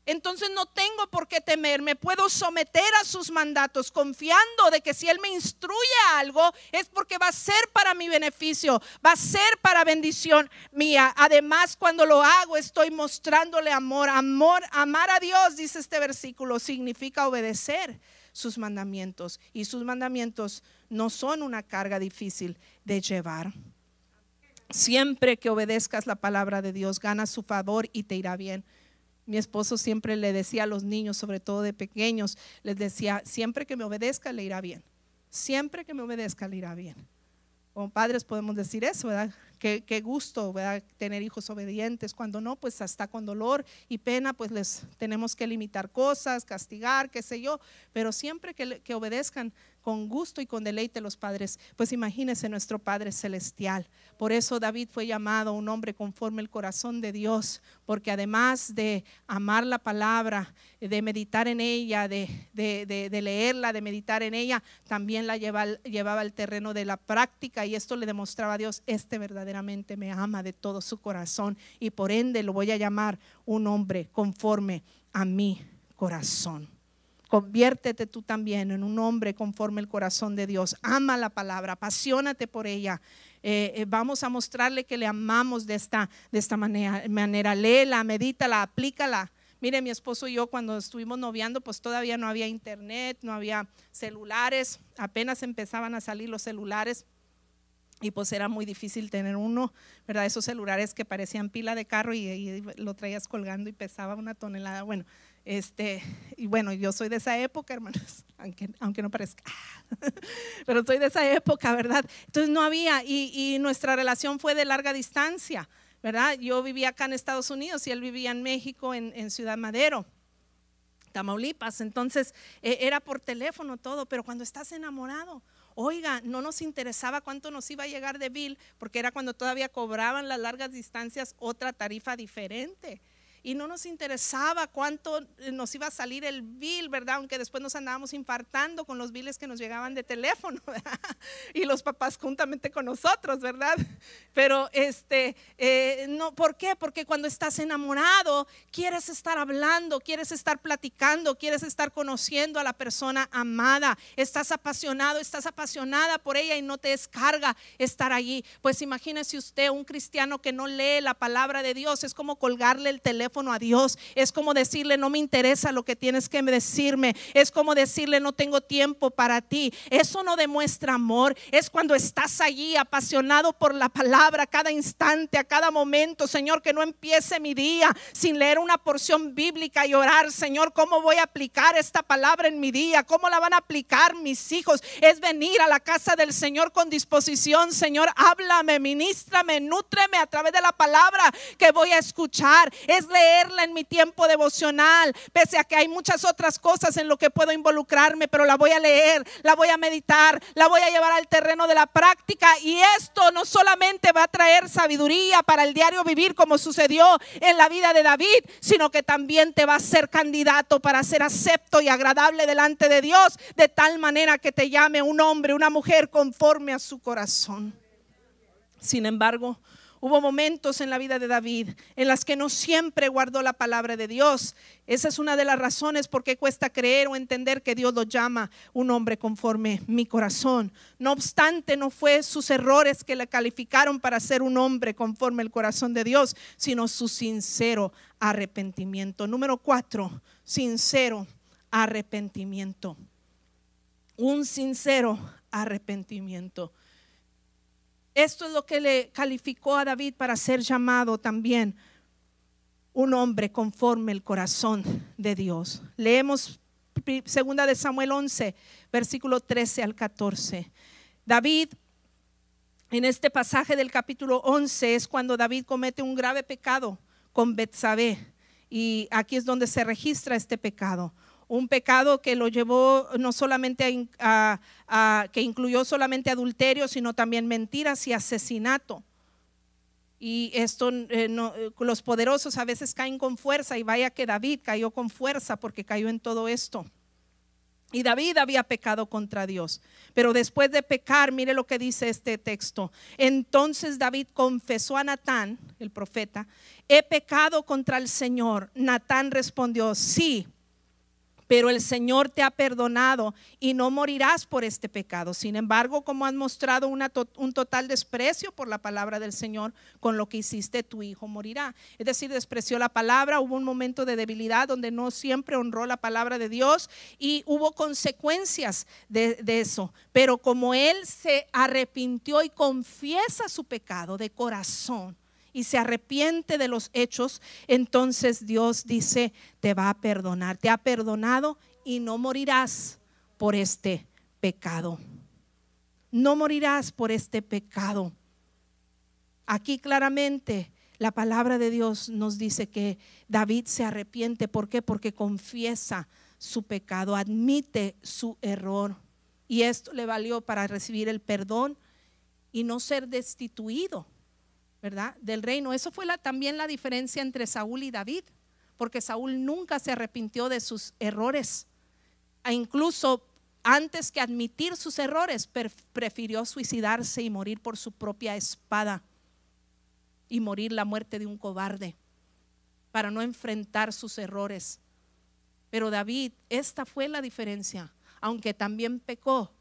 Entonces no tengo por qué temer, me puedo someter a sus mandatos confiando de que si Él me instruye algo es porque va a ser para mi beneficio, va a ser para bendición mía. Además, cuando lo hago estoy mostrándole amor, amor, amar a Dios, dice este versículo, significa obedecer sus mandamientos y sus mandamientos no son una carga difícil de llevar. Siempre que obedezcas la palabra de Dios, ganas su favor y te irá bien. Mi esposo siempre le decía a los niños, sobre todo de pequeños, les decía, siempre que me obedezca le irá bien. Siempre que me obedezca le irá bien. Como padres podemos decir eso, ¿verdad? Qué, gusto. Tener hijos obedientes. Cuando no, pues hasta con dolor y pena, pues les tenemos que limitar cosas, castigar, qué sé yo. Pero siempre que obedezcan, con gusto y con deleite los padres. Pues imagínese nuestro Padre Celestial. Por eso David fue llamado un hombre conforme el corazón de Dios, porque además de amar la palabra, de meditar en ella, de, de, leerla, de meditar en ella, también la llevaba al terreno de la práctica y esto le demostraba a Dios, este verdaderamente me ama de todo su corazón y por ende lo voy a llamar un hombre conforme a mi corazón. Conviértete tú también en un hombre conforme el corazón de Dios. Ama la palabra, apasionate por ella. Eh, eh, vamos a mostrarle que le amamos de esta, de esta manera, manera. Léela, medítala, aplícala. Mire, mi esposo y yo cuando estuvimos noviando, pues todavía no había internet, no había celulares, apenas empezaban a salir los celulares y pues era muy difícil tener uno, ¿verdad? Esos celulares que parecían pila de carro y, y lo traías colgando y pesaba una tonelada. Bueno, este, y bueno, yo soy de esa época, hermanos, aunque, aunque no parezca, pero soy de esa época, ¿verdad? Entonces no había, y, nuestra relación fue de larga distancia, ¿verdad? Yo vivía acá en Estados Unidos y él vivía en México, en, Ciudad Madero. Tamaulipas, entonces eh, era por teléfono todo, pero cuando estás enamorado, oiga, no nos interesaba cuánto nos iba a llegar de bill, porque era cuando todavía cobraban las largas distancias otra tarifa diferente y no nos interesaba cuánto nos iba a salir el bill, ¿verdad? Aunque después nos andábamos infartando con los biles que nos llegaban de teléfono, ¿verdad? Y los papás juntamente con nosotros, ¿verdad? Pero este, eh, no, ¿por qué? Porque cuando estás enamorado, quieres estar hablando, quieres estar platicando, quieres estar conociendo a la persona amada, estás apasionado, estás apasionada por ella y no te descarga estar allí. Pues imagínese usted, un cristiano que no lee la palabra de Dios, es como colgarle el teléfono a Dios. Es como decirle, no me interesa lo que tienes que decirme. Es como decirle, no tengo tiempo para ti. Eso no demuestra amor. Es cuando estás allí apasionado por la palabra cada instante, a cada momento. Señor, que no empiece mi día sin leer una porción bíblica y orar. Señor, ¿cómo voy a aplicar esta palabra en mi día? ¿Cómo la van a aplicar mis hijos? Es venir a la casa del Señor con disposición. Señor, háblame, ministrame, nútreme a través de la palabra que voy a escuchar. Es leerla en mi tiempo devocional, pese a que hay muchas otras cosas en lo que puedo involucrarme, pero la voy a leer, la voy a meditar, la voy a llevar al terreno de la práctica y esto no solamente va a traer sabiduría para el diario vivir como sucedió en la vida de David, sino que también te va a ser candidato para ser acepto y agradable delante de Dios, de tal manera que te llame un hombre, una mujer conforme a su corazón. Sin embargo, Hubo momentos en la vida de David en las que no siempre guardó la palabra de Dios. Esa es una de las razones por qué cuesta creer o entender que Dios lo llama un hombre conforme mi corazón. No obstante, no fue sus errores que le calificaron para ser un hombre conforme el corazón de Dios, sino su sincero arrepentimiento. Número cuatro, sincero arrepentimiento. Un sincero arrepentimiento. Esto es lo que le calificó a David para ser llamado también un hombre conforme el corazón de Dios. Leemos segunda de Samuel 11, versículo 13 al 14. David en este pasaje del capítulo 11 es cuando David comete un grave pecado con Betsabé y aquí es donde se registra este pecado un pecado que lo llevó no solamente a, que incluyó solamente adulterio, sino también mentiras y asesinato. Y esto, eh, los poderosos a veces caen con fuerza y vaya que David cayó con fuerza porque cayó en todo esto. Y David había pecado contra Dios. Pero después de pecar, mire lo que dice este texto. Entonces David confesó a Natán, el profeta, he pecado contra el Señor. Natán respondió, sí, pero el Señor te ha perdonado y no morirás por este pecado. Sin embargo, como has mostrado un total desprecio por la palabra del Señor, con lo que hiciste, tu hijo morirá. Es decir, despreció la palabra, hubo un momento de debilidad donde no siempre honró la palabra de Dios y hubo consecuencias de, de eso. Pero como él se arrepintió y confiesa su pecado de corazón, y se arrepiente de los hechos, entonces Dios dice, te va a perdonar. Te ha perdonado y no morirás por este pecado. No morirás por este pecado. Aquí claramente la palabra de Dios nos dice que David se arrepiente. ¿Por qué? Porque confiesa su pecado, admite su error. Y esto le valió para recibir el perdón y no ser destituido ¿verdad? Del reino. Eso fue la, también la diferencia entre Saúl y David, porque Saúl nunca se arrepintió de sus errores. E incluso antes que admitir sus errores, prefirió suicidarse y morir por su propia espada y morir la muerte de un cobarde para no enfrentar sus errores. Pero David, esta fue la diferencia. Aunque también pecó,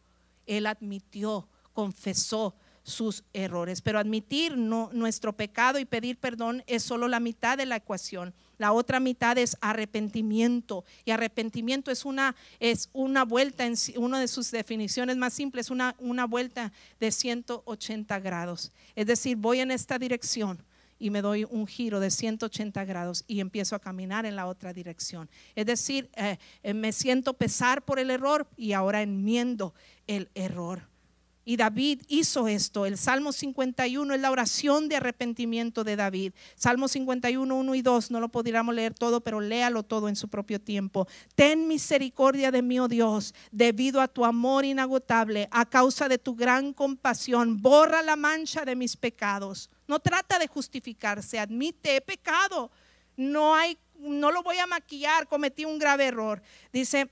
él admitió, confesó, sus errores. Pero admitir nuestro pecado y pedir perdón es solo la mitad de la ecuación. La otra mitad es arrepentimiento. Y arrepentimiento es una, es una vuelta, en, una de sus definiciones más simples, una, una vuelta de 180 grados. Es decir, voy en esta dirección y me doy un giro de 180 grados y empiezo a caminar en la otra dirección. Es decir, eh, eh, me siento pesar por el error y ahora enmiendo el error. Y David hizo esto. El Salmo 51 es la oración de arrepentimiento de David. Salmo 51, 1 y 2, no lo podríamos leer todo, pero léalo todo en su propio tiempo. Ten misericordia de mí, oh Dios, debido a tu amor inagotable, a causa de tu gran compasión. Borra la mancha de mis pecados. No trata de justificarse, admite, he pecado. No hay, no lo voy a maquillar, cometí un grave error. Dice,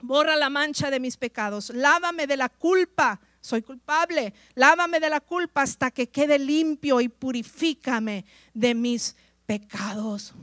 borra la mancha de mis pecados, lávame de la culpa soy culpable, lávame de la culpa hasta que quede limpio y purifícame de mis pecados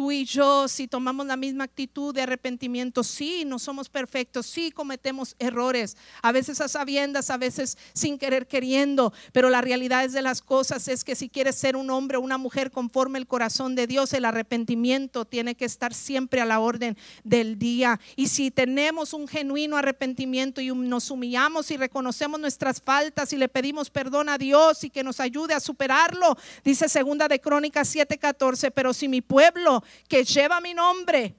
tú y yo, si tomamos la misma actitud de arrepentimiento, sí, no somos perfectos, sí cometemos errores, a veces a sabiendas, a veces sin querer queriendo, pero la realidad es de las cosas es que si quieres ser un hombre o una mujer conforme el corazón de Dios, el arrepentimiento tiene que estar siempre a la orden del día. Y si tenemos un genuino arrepentimiento y nos humillamos y reconocemos nuestras faltas y le pedimos perdón a Dios y que nos ayude a superarlo, dice segunda de Crónicas 7:14, pero si mi pueblo que lleva mi nombre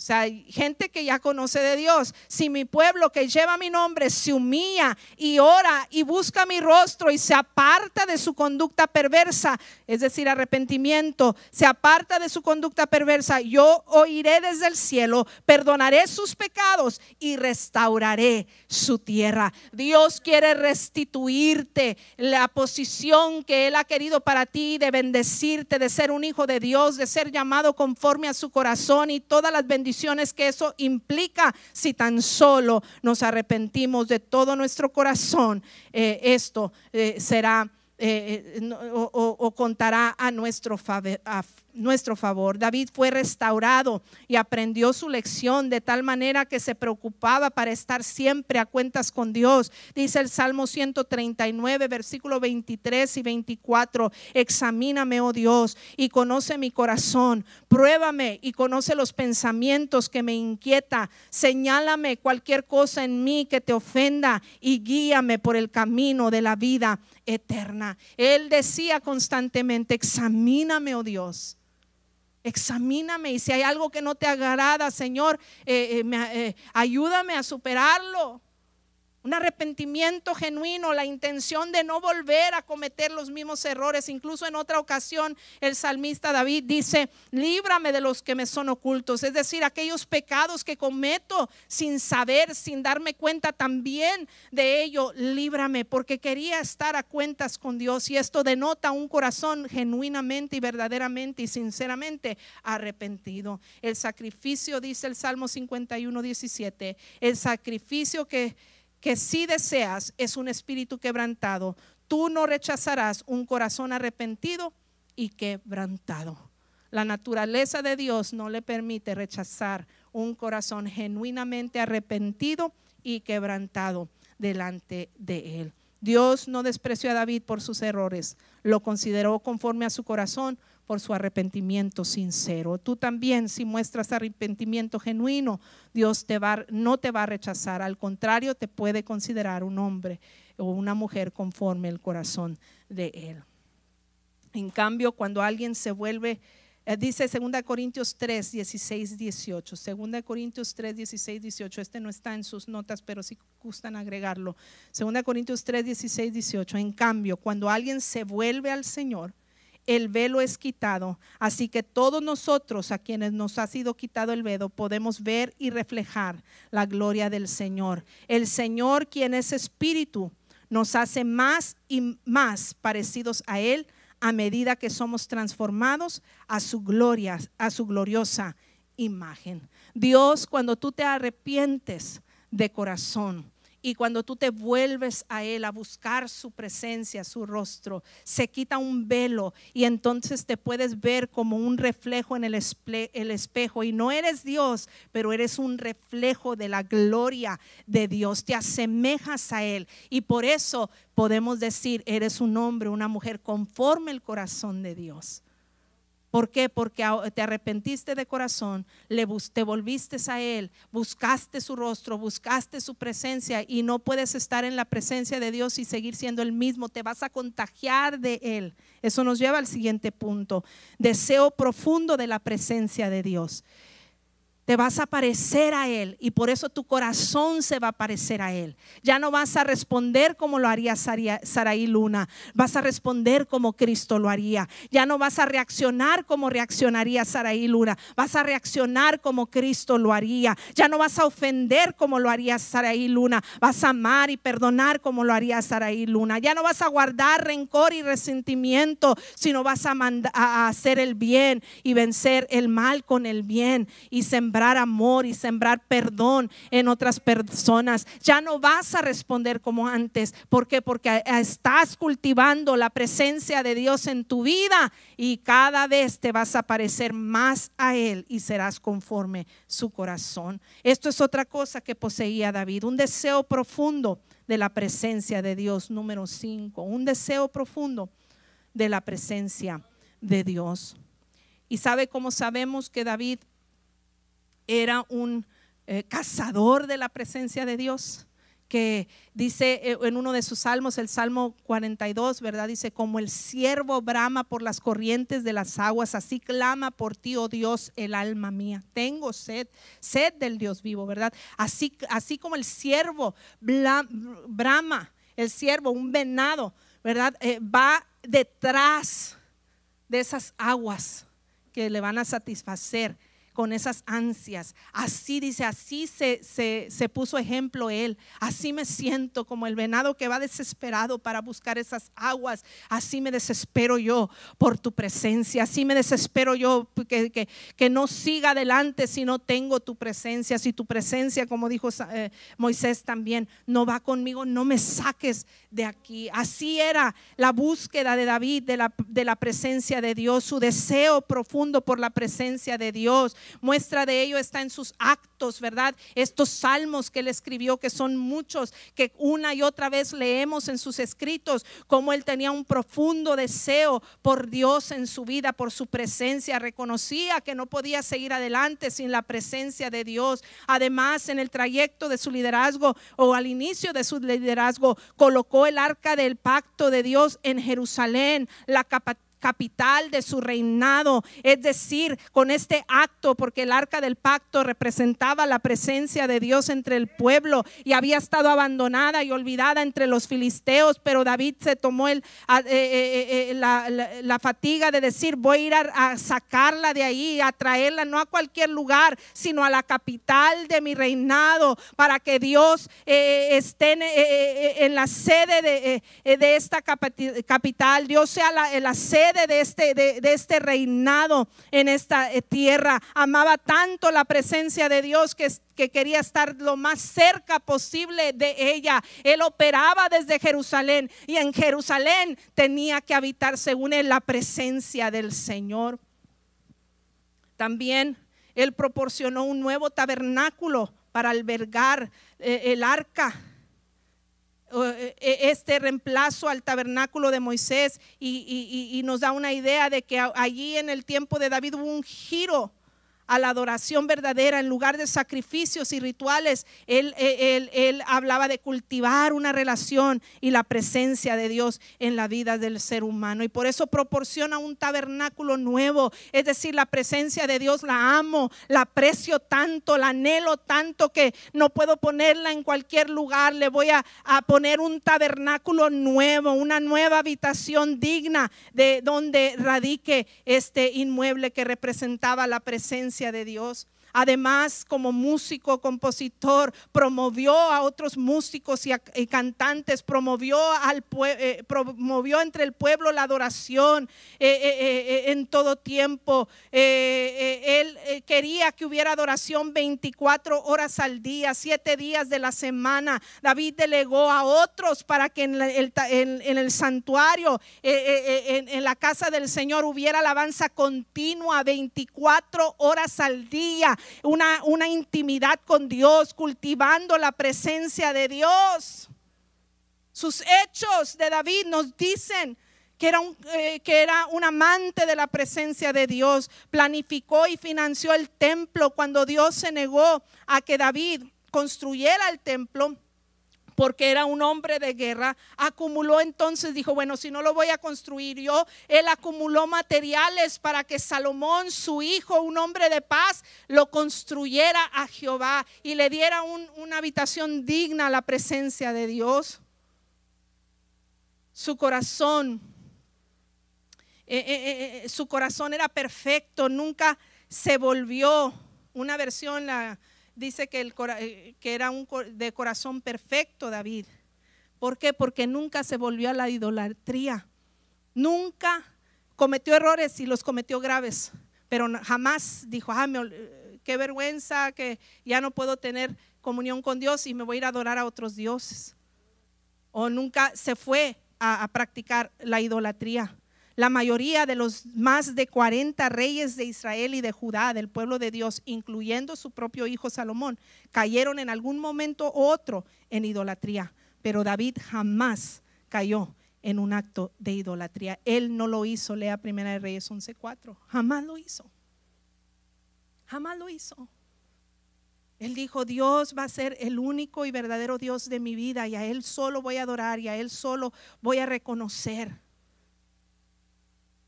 o sea, hay gente que ya conoce de Dios. Si mi pueblo que lleva mi nombre se humilla y ora y busca mi rostro y se aparta de su conducta perversa, es decir, arrepentimiento, se aparta de su conducta perversa, yo oiré desde el cielo, perdonaré sus pecados y restauraré su tierra. Dios quiere restituirte la posición que Él ha querido para ti de bendecirte, de ser un hijo de Dios, de ser llamado conforme a su corazón y todas las bendiciones que eso implica si tan solo nos arrepentimos de todo nuestro corazón. Eh, esto eh, será eh, o, contará a nuestro, favor, nuestro favor. David fue restaurado y aprendió su lección de tal manera que se preocupaba para estar siempre a cuentas con Dios. Dice el Salmo 139, versículo 23 y 24, examíname, oh Dios, y conoce mi corazón, pruébame y conoce los pensamientos que me inquieta, señálame cualquier cosa en mí que te ofenda y guíame por el camino de la vida eterna. Él decía constantemente, examíname, oh Dios. Examíname y si hay algo que no te agrada, Señor, eh, eh, eh, ayúdame a superarlo un arrepentimiento genuino, la intención de no volver a cometer los mismos errores. Incluso en otra ocasión el salmista David dice, líbrame de los que me son ocultos, es decir, aquellos pecados que cometo sin saber, sin darme cuenta también de ello, líbrame, porque quería estar a cuentas con Dios y esto denota un corazón genuinamente y verdaderamente y sinceramente arrepentido. El sacrificio, dice el Salmo 51, 17, el sacrificio que que si deseas es un espíritu quebrantado. Tú no rechazarás un corazón arrepentido y quebrantado. La naturaleza de Dios no le permite rechazar un corazón genuinamente arrepentido y quebrantado delante de Él. Dios no despreció a David por sus errores, lo consideró conforme a su corazón por su arrepentimiento sincero. Tú también, si muestras arrepentimiento genuino, Dios te va, no te va a rechazar, al contrario, te puede considerar un hombre o una mujer conforme el corazón de Él. En cambio, cuando alguien se vuelve, eh, dice 2 Corintios 3, 16, 18, 2 Corintios 3, 16, 18, este no está en sus notas, pero si gustan agregarlo. 2 Corintios 3, 16, 18, en cambio, cuando alguien se vuelve al Señor, el velo es quitado. Así que todos nosotros a quienes nos ha sido quitado el velo podemos ver y reflejar la gloria del Señor. El Señor, quien es espíritu, nos hace más y más parecidos a Él a medida que somos transformados a su gloria, a su gloriosa imagen. Dios, cuando tú te arrepientes de corazón, y cuando tú te vuelves a Él a buscar su presencia, su rostro, se quita un velo y entonces te puedes ver como un reflejo en el, espejo. Y no eres Dios, pero eres un reflejo de la gloria de Dios. Te asemejas a Él. Y por eso podemos decir, eres un hombre, una mujer conforme el corazón de Dios. ¿Por qué? Porque te arrepentiste de corazón, le te volviste a Él, buscaste su rostro, buscaste su presencia y no puedes estar en la presencia de Dios y seguir siendo el mismo. Te vas a contagiar de Él. Eso nos lleva al siguiente punto. Deseo profundo de la presencia de Dios te vas a parecer a Él y por eso tu corazón se va a parecer a Él. Ya no vas a responder como lo haría Saraí Luna, vas a responder como Cristo lo haría. Ya no vas a reaccionar como reaccionaría Saraí Luna, vas a reaccionar como Cristo lo haría. Ya no vas a ofender como lo haría Saraí Luna, vas a amar y perdonar como lo haría Saraí Luna. Ya no vas a guardar rencor y resentimiento, sino vas a, a hacer el bien y vencer el mal con el bien y sembrar amor y sembrar perdón en otras personas. Ya no vas a responder como antes. ¿Por qué? Porque estás cultivando la presencia de Dios en tu vida y cada vez te vas a parecer más a Él y serás conforme su corazón. Esto es otra cosa que poseía David, un deseo profundo de la presencia de Dios. Número 5, un deseo profundo de la presencia de Dios. ¿Y sabe cómo sabemos que David era un eh, cazador de la presencia de Dios, que dice eh, en uno de sus salmos, el Salmo 42, ¿verdad? Dice, como el siervo brama por las corrientes de las aguas, así clama por ti, oh Dios, el alma mía. Tengo sed, sed del Dios vivo, ¿verdad? Así, así como el siervo brama, el siervo, un venado, ¿verdad? Eh, va detrás de esas aguas que le van a satisfacer con esas ansias. Así dice, así se, se, puso ejemplo él. Así me siento como el venado que va desesperado para buscar esas aguas. Así me desespero yo por tu presencia. Así me desespero yo que, que, que no siga adelante si no tengo tu presencia. Si tu presencia, como dijo eh, Moisés también, no va conmigo, no me saques de aquí. Así era la búsqueda de David de la, de la presencia de Dios, su deseo profundo por la presencia de Dios. Muestra de ello está en sus actos, ¿verdad? Estos salmos que él escribió, que son muchos, que una y otra vez leemos en sus escritos, como él tenía un profundo deseo por Dios en su vida, por su presencia. Reconocía que no podía seguir adelante sin la presencia de Dios. Además, en el trayecto de su liderazgo o al inicio de su liderazgo, colocó el arca del pacto de Dios en Jerusalén, la capacidad capital de su reinado. Es decir, con este acto, porque el arca del pacto representaba la presencia de Dios entre el pueblo y había estado abandonada y olvidada entre los filisteos, pero David se tomó eh, eh, eh, la, fatiga de decir, voy a ir a, sacarla de ahí, a traerla no a cualquier lugar, sino a la capital de mi reinado, para que Dios esté en, la sede de, esta capital, Dios sea la sede de este, de, este reinado en esta eh, tierra. Amaba tanto la presencia de Dios que, que quería estar lo más cerca posible de ella. Él operaba desde Jerusalén y en Jerusalén tenía que habitar según él la presencia del Señor. También él proporcionó un nuevo tabernáculo para albergar eh, el arca este reemplazo al tabernáculo de Moisés y, nos da una idea de que allí en el tiempo de David hubo un giro a la adoración verdadera en lugar de sacrificios y rituales. Él, él, hablaba de cultivar una relación y la presencia de Dios en la vida del ser humano. Y por eso proporciona un tabernáculo nuevo. Es decir, la presencia de Dios la amo, la aprecio tanto, la anhelo tanto que no puedo ponerla en cualquier lugar. Le voy a, a poner un tabernáculo nuevo, una nueva habitación digna de donde radique este inmueble que representaba la presencia de Dios. Además, como músico, compositor, promovió a otros músicos y, cantantes, promovió, al, eh, promovió entre el pueblo la adoración eh, eh, en todo tiempo. él quería que hubiera adoración 24 horas al día, 7 días de la semana. David delegó a otros para que en el, en el santuario, en la casa del Señor, hubiera alabanza continua 24 horas al día una, una intimidad con Dios, cultivando la presencia de Dios. Sus hechos de David nos dicen que era, un, eh, que era un amante de la presencia de Dios. Planificó y financió el templo cuando Dios se negó a que David construyera el templo porque era un hombre de guerra, acumuló entonces, dijo, bueno, si no lo voy a construir yo, él acumuló materiales para que Salomón, su hijo, un hombre de paz, lo construyera a Jehová y le diera una habitación digna a la presencia de Dios. Su corazón, eh, eh, eh, su corazón era perfecto, nunca se volvió. Una versión, la dice que, el, eh, que era un de corazón perfecto David. ¿Por qué? Porque nunca se volvió a la idolatría. Nunca cometió errores y los cometió graves, pero jamás dijo, ah, qué vergüenza que ya no puedo tener comunión con Dios y me voy a ir a adorar a otros dioses. O nunca se fue a practicar la idolatría. La mayoría de los más de 40 reyes de Israel y de Judá, del pueblo de Dios, incluyendo su propio hijo Salomón, cayeron en algún momento u otro en idolatría. Pero David jamás cayó en un acto de idolatría. Él no lo hizo, lea Primera de Reyes 11:4. Jamás lo hizo. Jamás lo hizo. Él dijo, Dios va a ser el único y verdadero Dios de mi vida y a Él solo voy a adorar y a Él solo voy a reconocer.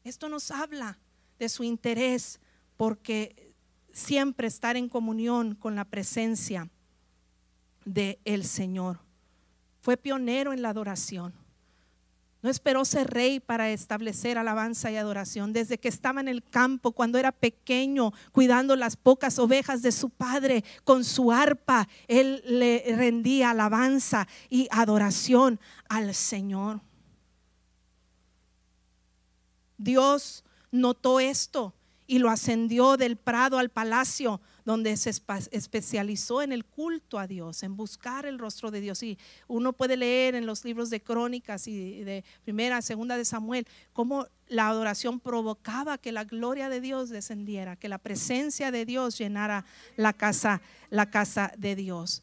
Esto nos habla de su interés porque siempre estar en comunión con la presencia de el Señor. Fue pionero en la adoración. No esperó ser rey para establecer alabanza y adoración. Desde que estaba en el campo, cuando era pequeño, cuidando las pocas ovejas de su padre, con su arpa, él le rendía alabanza y adoración al Señor. Dios notó esto y lo ascendió del prado al palacio donde se especializó en el culto a Dios, en buscar el rostro de Dios. Y uno puede leer en los libros de crónicas y de primera, segunda de Samuel, cómo la adoración provocaba que la gloria de Dios descendiera, que la presencia de Dios llenara la casa, la casa de Dios.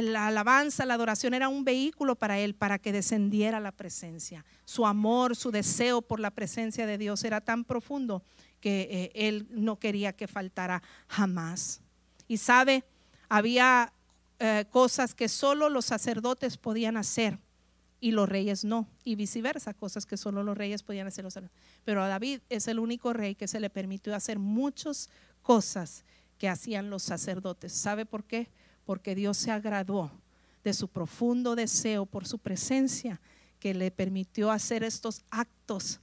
La alabanza, la adoración era un vehículo para él, para que descendiera la presencia. Su amor, su deseo por la presencia de Dios era tan profundo que eh, él no quería que faltara jamás. Y sabe, había eh, cosas que solo los sacerdotes podían hacer y los reyes no, y viceversa, cosas que solo los reyes podían hacer. Pero a David es el único rey que se le permitió hacer muchas cosas que hacían los sacerdotes. ¿Sabe por qué? Porque Dios se agradó de su profundo deseo por su presencia que le permitió hacer estos actos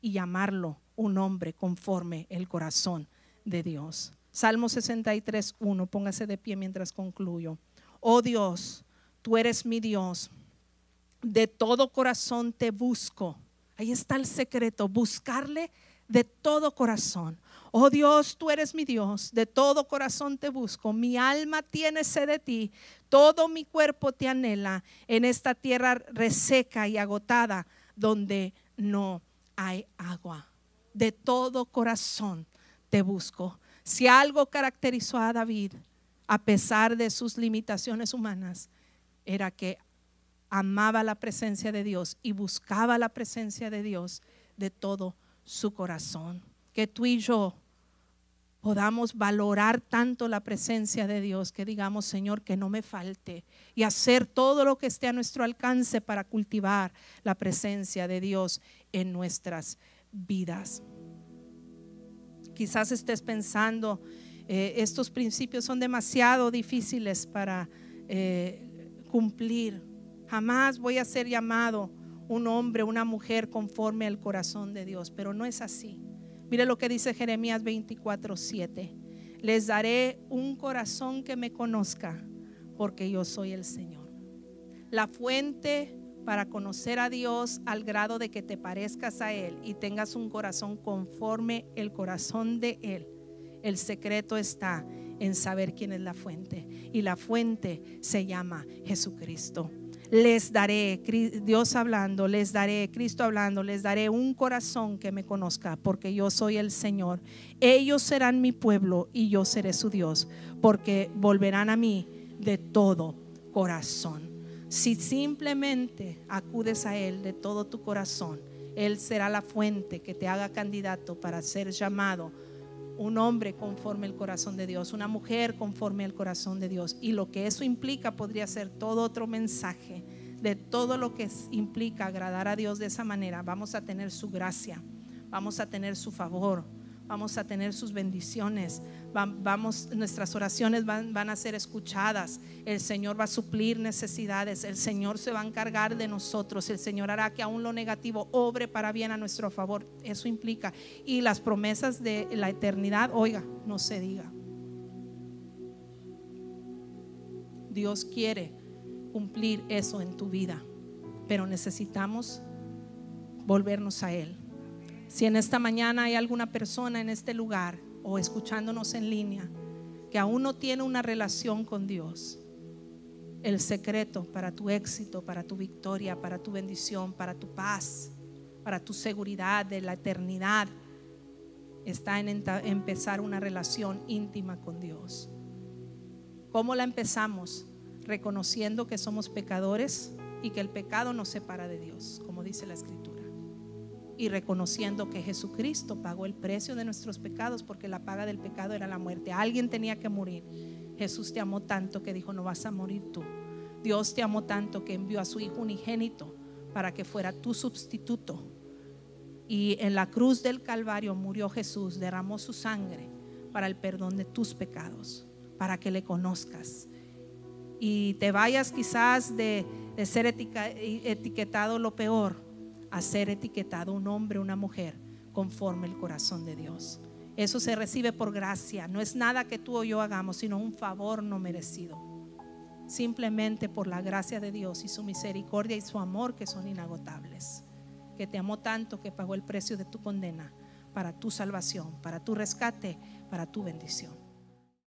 y llamarlo un hombre conforme el corazón de Dios. Salmo 63, 1, póngase de pie mientras concluyo. Oh Dios, tú eres mi Dios, de todo corazón te busco. Ahí está el secreto, buscarle de todo corazón. Oh Dios, tú eres mi Dios, de todo corazón te busco. Mi alma tiene sed de ti, todo mi cuerpo te anhela en esta tierra reseca y agotada donde no hay agua de todo corazón te busco. Si algo caracterizó a David, a pesar de sus limitaciones humanas, era que amaba la presencia de Dios y buscaba la presencia de Dios de todo su corazón. Que tú y yo podamos valorar tanto la presencia de Dios que digamos, Señor, que no me falte y hacer todo lo que esté a nuestro alcance para cultivar la presencia de Dios en nuestras vidas. Quizás estés pensando, eh, estos principios son demasiado difíciles para eh, cumplir. Jamás voy a ser llamado un hombre, una mujer conforme al corazón de Dios, pero no es así. Mire lo que dice Jeremías 24, 7. Les daré un corazón que me conozca, porque yo soy el Señor. La fuente para conocer a Dios al grado de que te parezcas a Él y tengas un corazón conforme el corazón de Él. El secreto está en saber quién es la fuente. Y la fuente se llama Jesucristo. Les daré, Dios hablando, les daré, Cristo hablando, les daré un corazón que me conozca, porque yo soy el Señor. Ellos serán mi pueblo y yo seré su Dios, porque volverán a mí de todo corazón. Si simplemente acudes a Él de todo tu corazón, Él será la fuente que te haga candidato para ser llamado un hombre conforme el corazón de Dios, una mujer conforme el corazón de Dios. Y lo que eso implica podría ser todo otro mensaje de todo lo que implica agradar a Dios de esa manera. Vamos a tener su gracia, vamos a tener su favor, vamos a tener sus bendiciones, vamos, nuestras oraciones van, a ser escuchadas, el Señor va a suplir necesidades, el Señor se va a encargar de nosotros, el Señor hará que aún lo negativo obre para bien a nuestro favor, eso implica. Y las promesas de la eternidad, oiga, no se diga. Dios quiere cumplir eso en tu vida, pero necesitamos volvernos a Él. Si en esta mañana hay alguna persona en este lugar o escuchándonos en línea que aún no tiene una relación con Dios, el secreto para tu éxito, para tu victoria, para tu bendición, para tu paz, para tu seguridad de la eternidad, está en empezar una relación íntima con Dios. ¿Cómo la empezamos? Reconociendo que somos pecadores y que el pecado nos separa de Dios, como dice la Escritura y reconociendo que Jesucristo pagó el precio de nuestros pecados porque la paga del pecado era la muerte. Alguien tenía que morir. Jesús te amó tanto que dijo, no vas a morir tú. Dios te amó tanto que envió a su Hijo unigénito para que fuera tu sustituto. Y en la cruz del Calvario murió Jesús, derramó su sangre para el perdón de tus pecados, para que le conozcas. Y te vayas quizás de de ser etiquetado lo peor a ser etiquetado un hombre, una mujer, conforme el corazón de Dios. Eso se recibe por gracia. No es nada que tú o yo hagamos, sino un favor no merecido. Simplemente por la gracia de Dios y su misericordia y su amor que son inagotables. Que te amó tanto que pagó el precio de tu condena para tu salvación, para tu rescate, para tu bendición.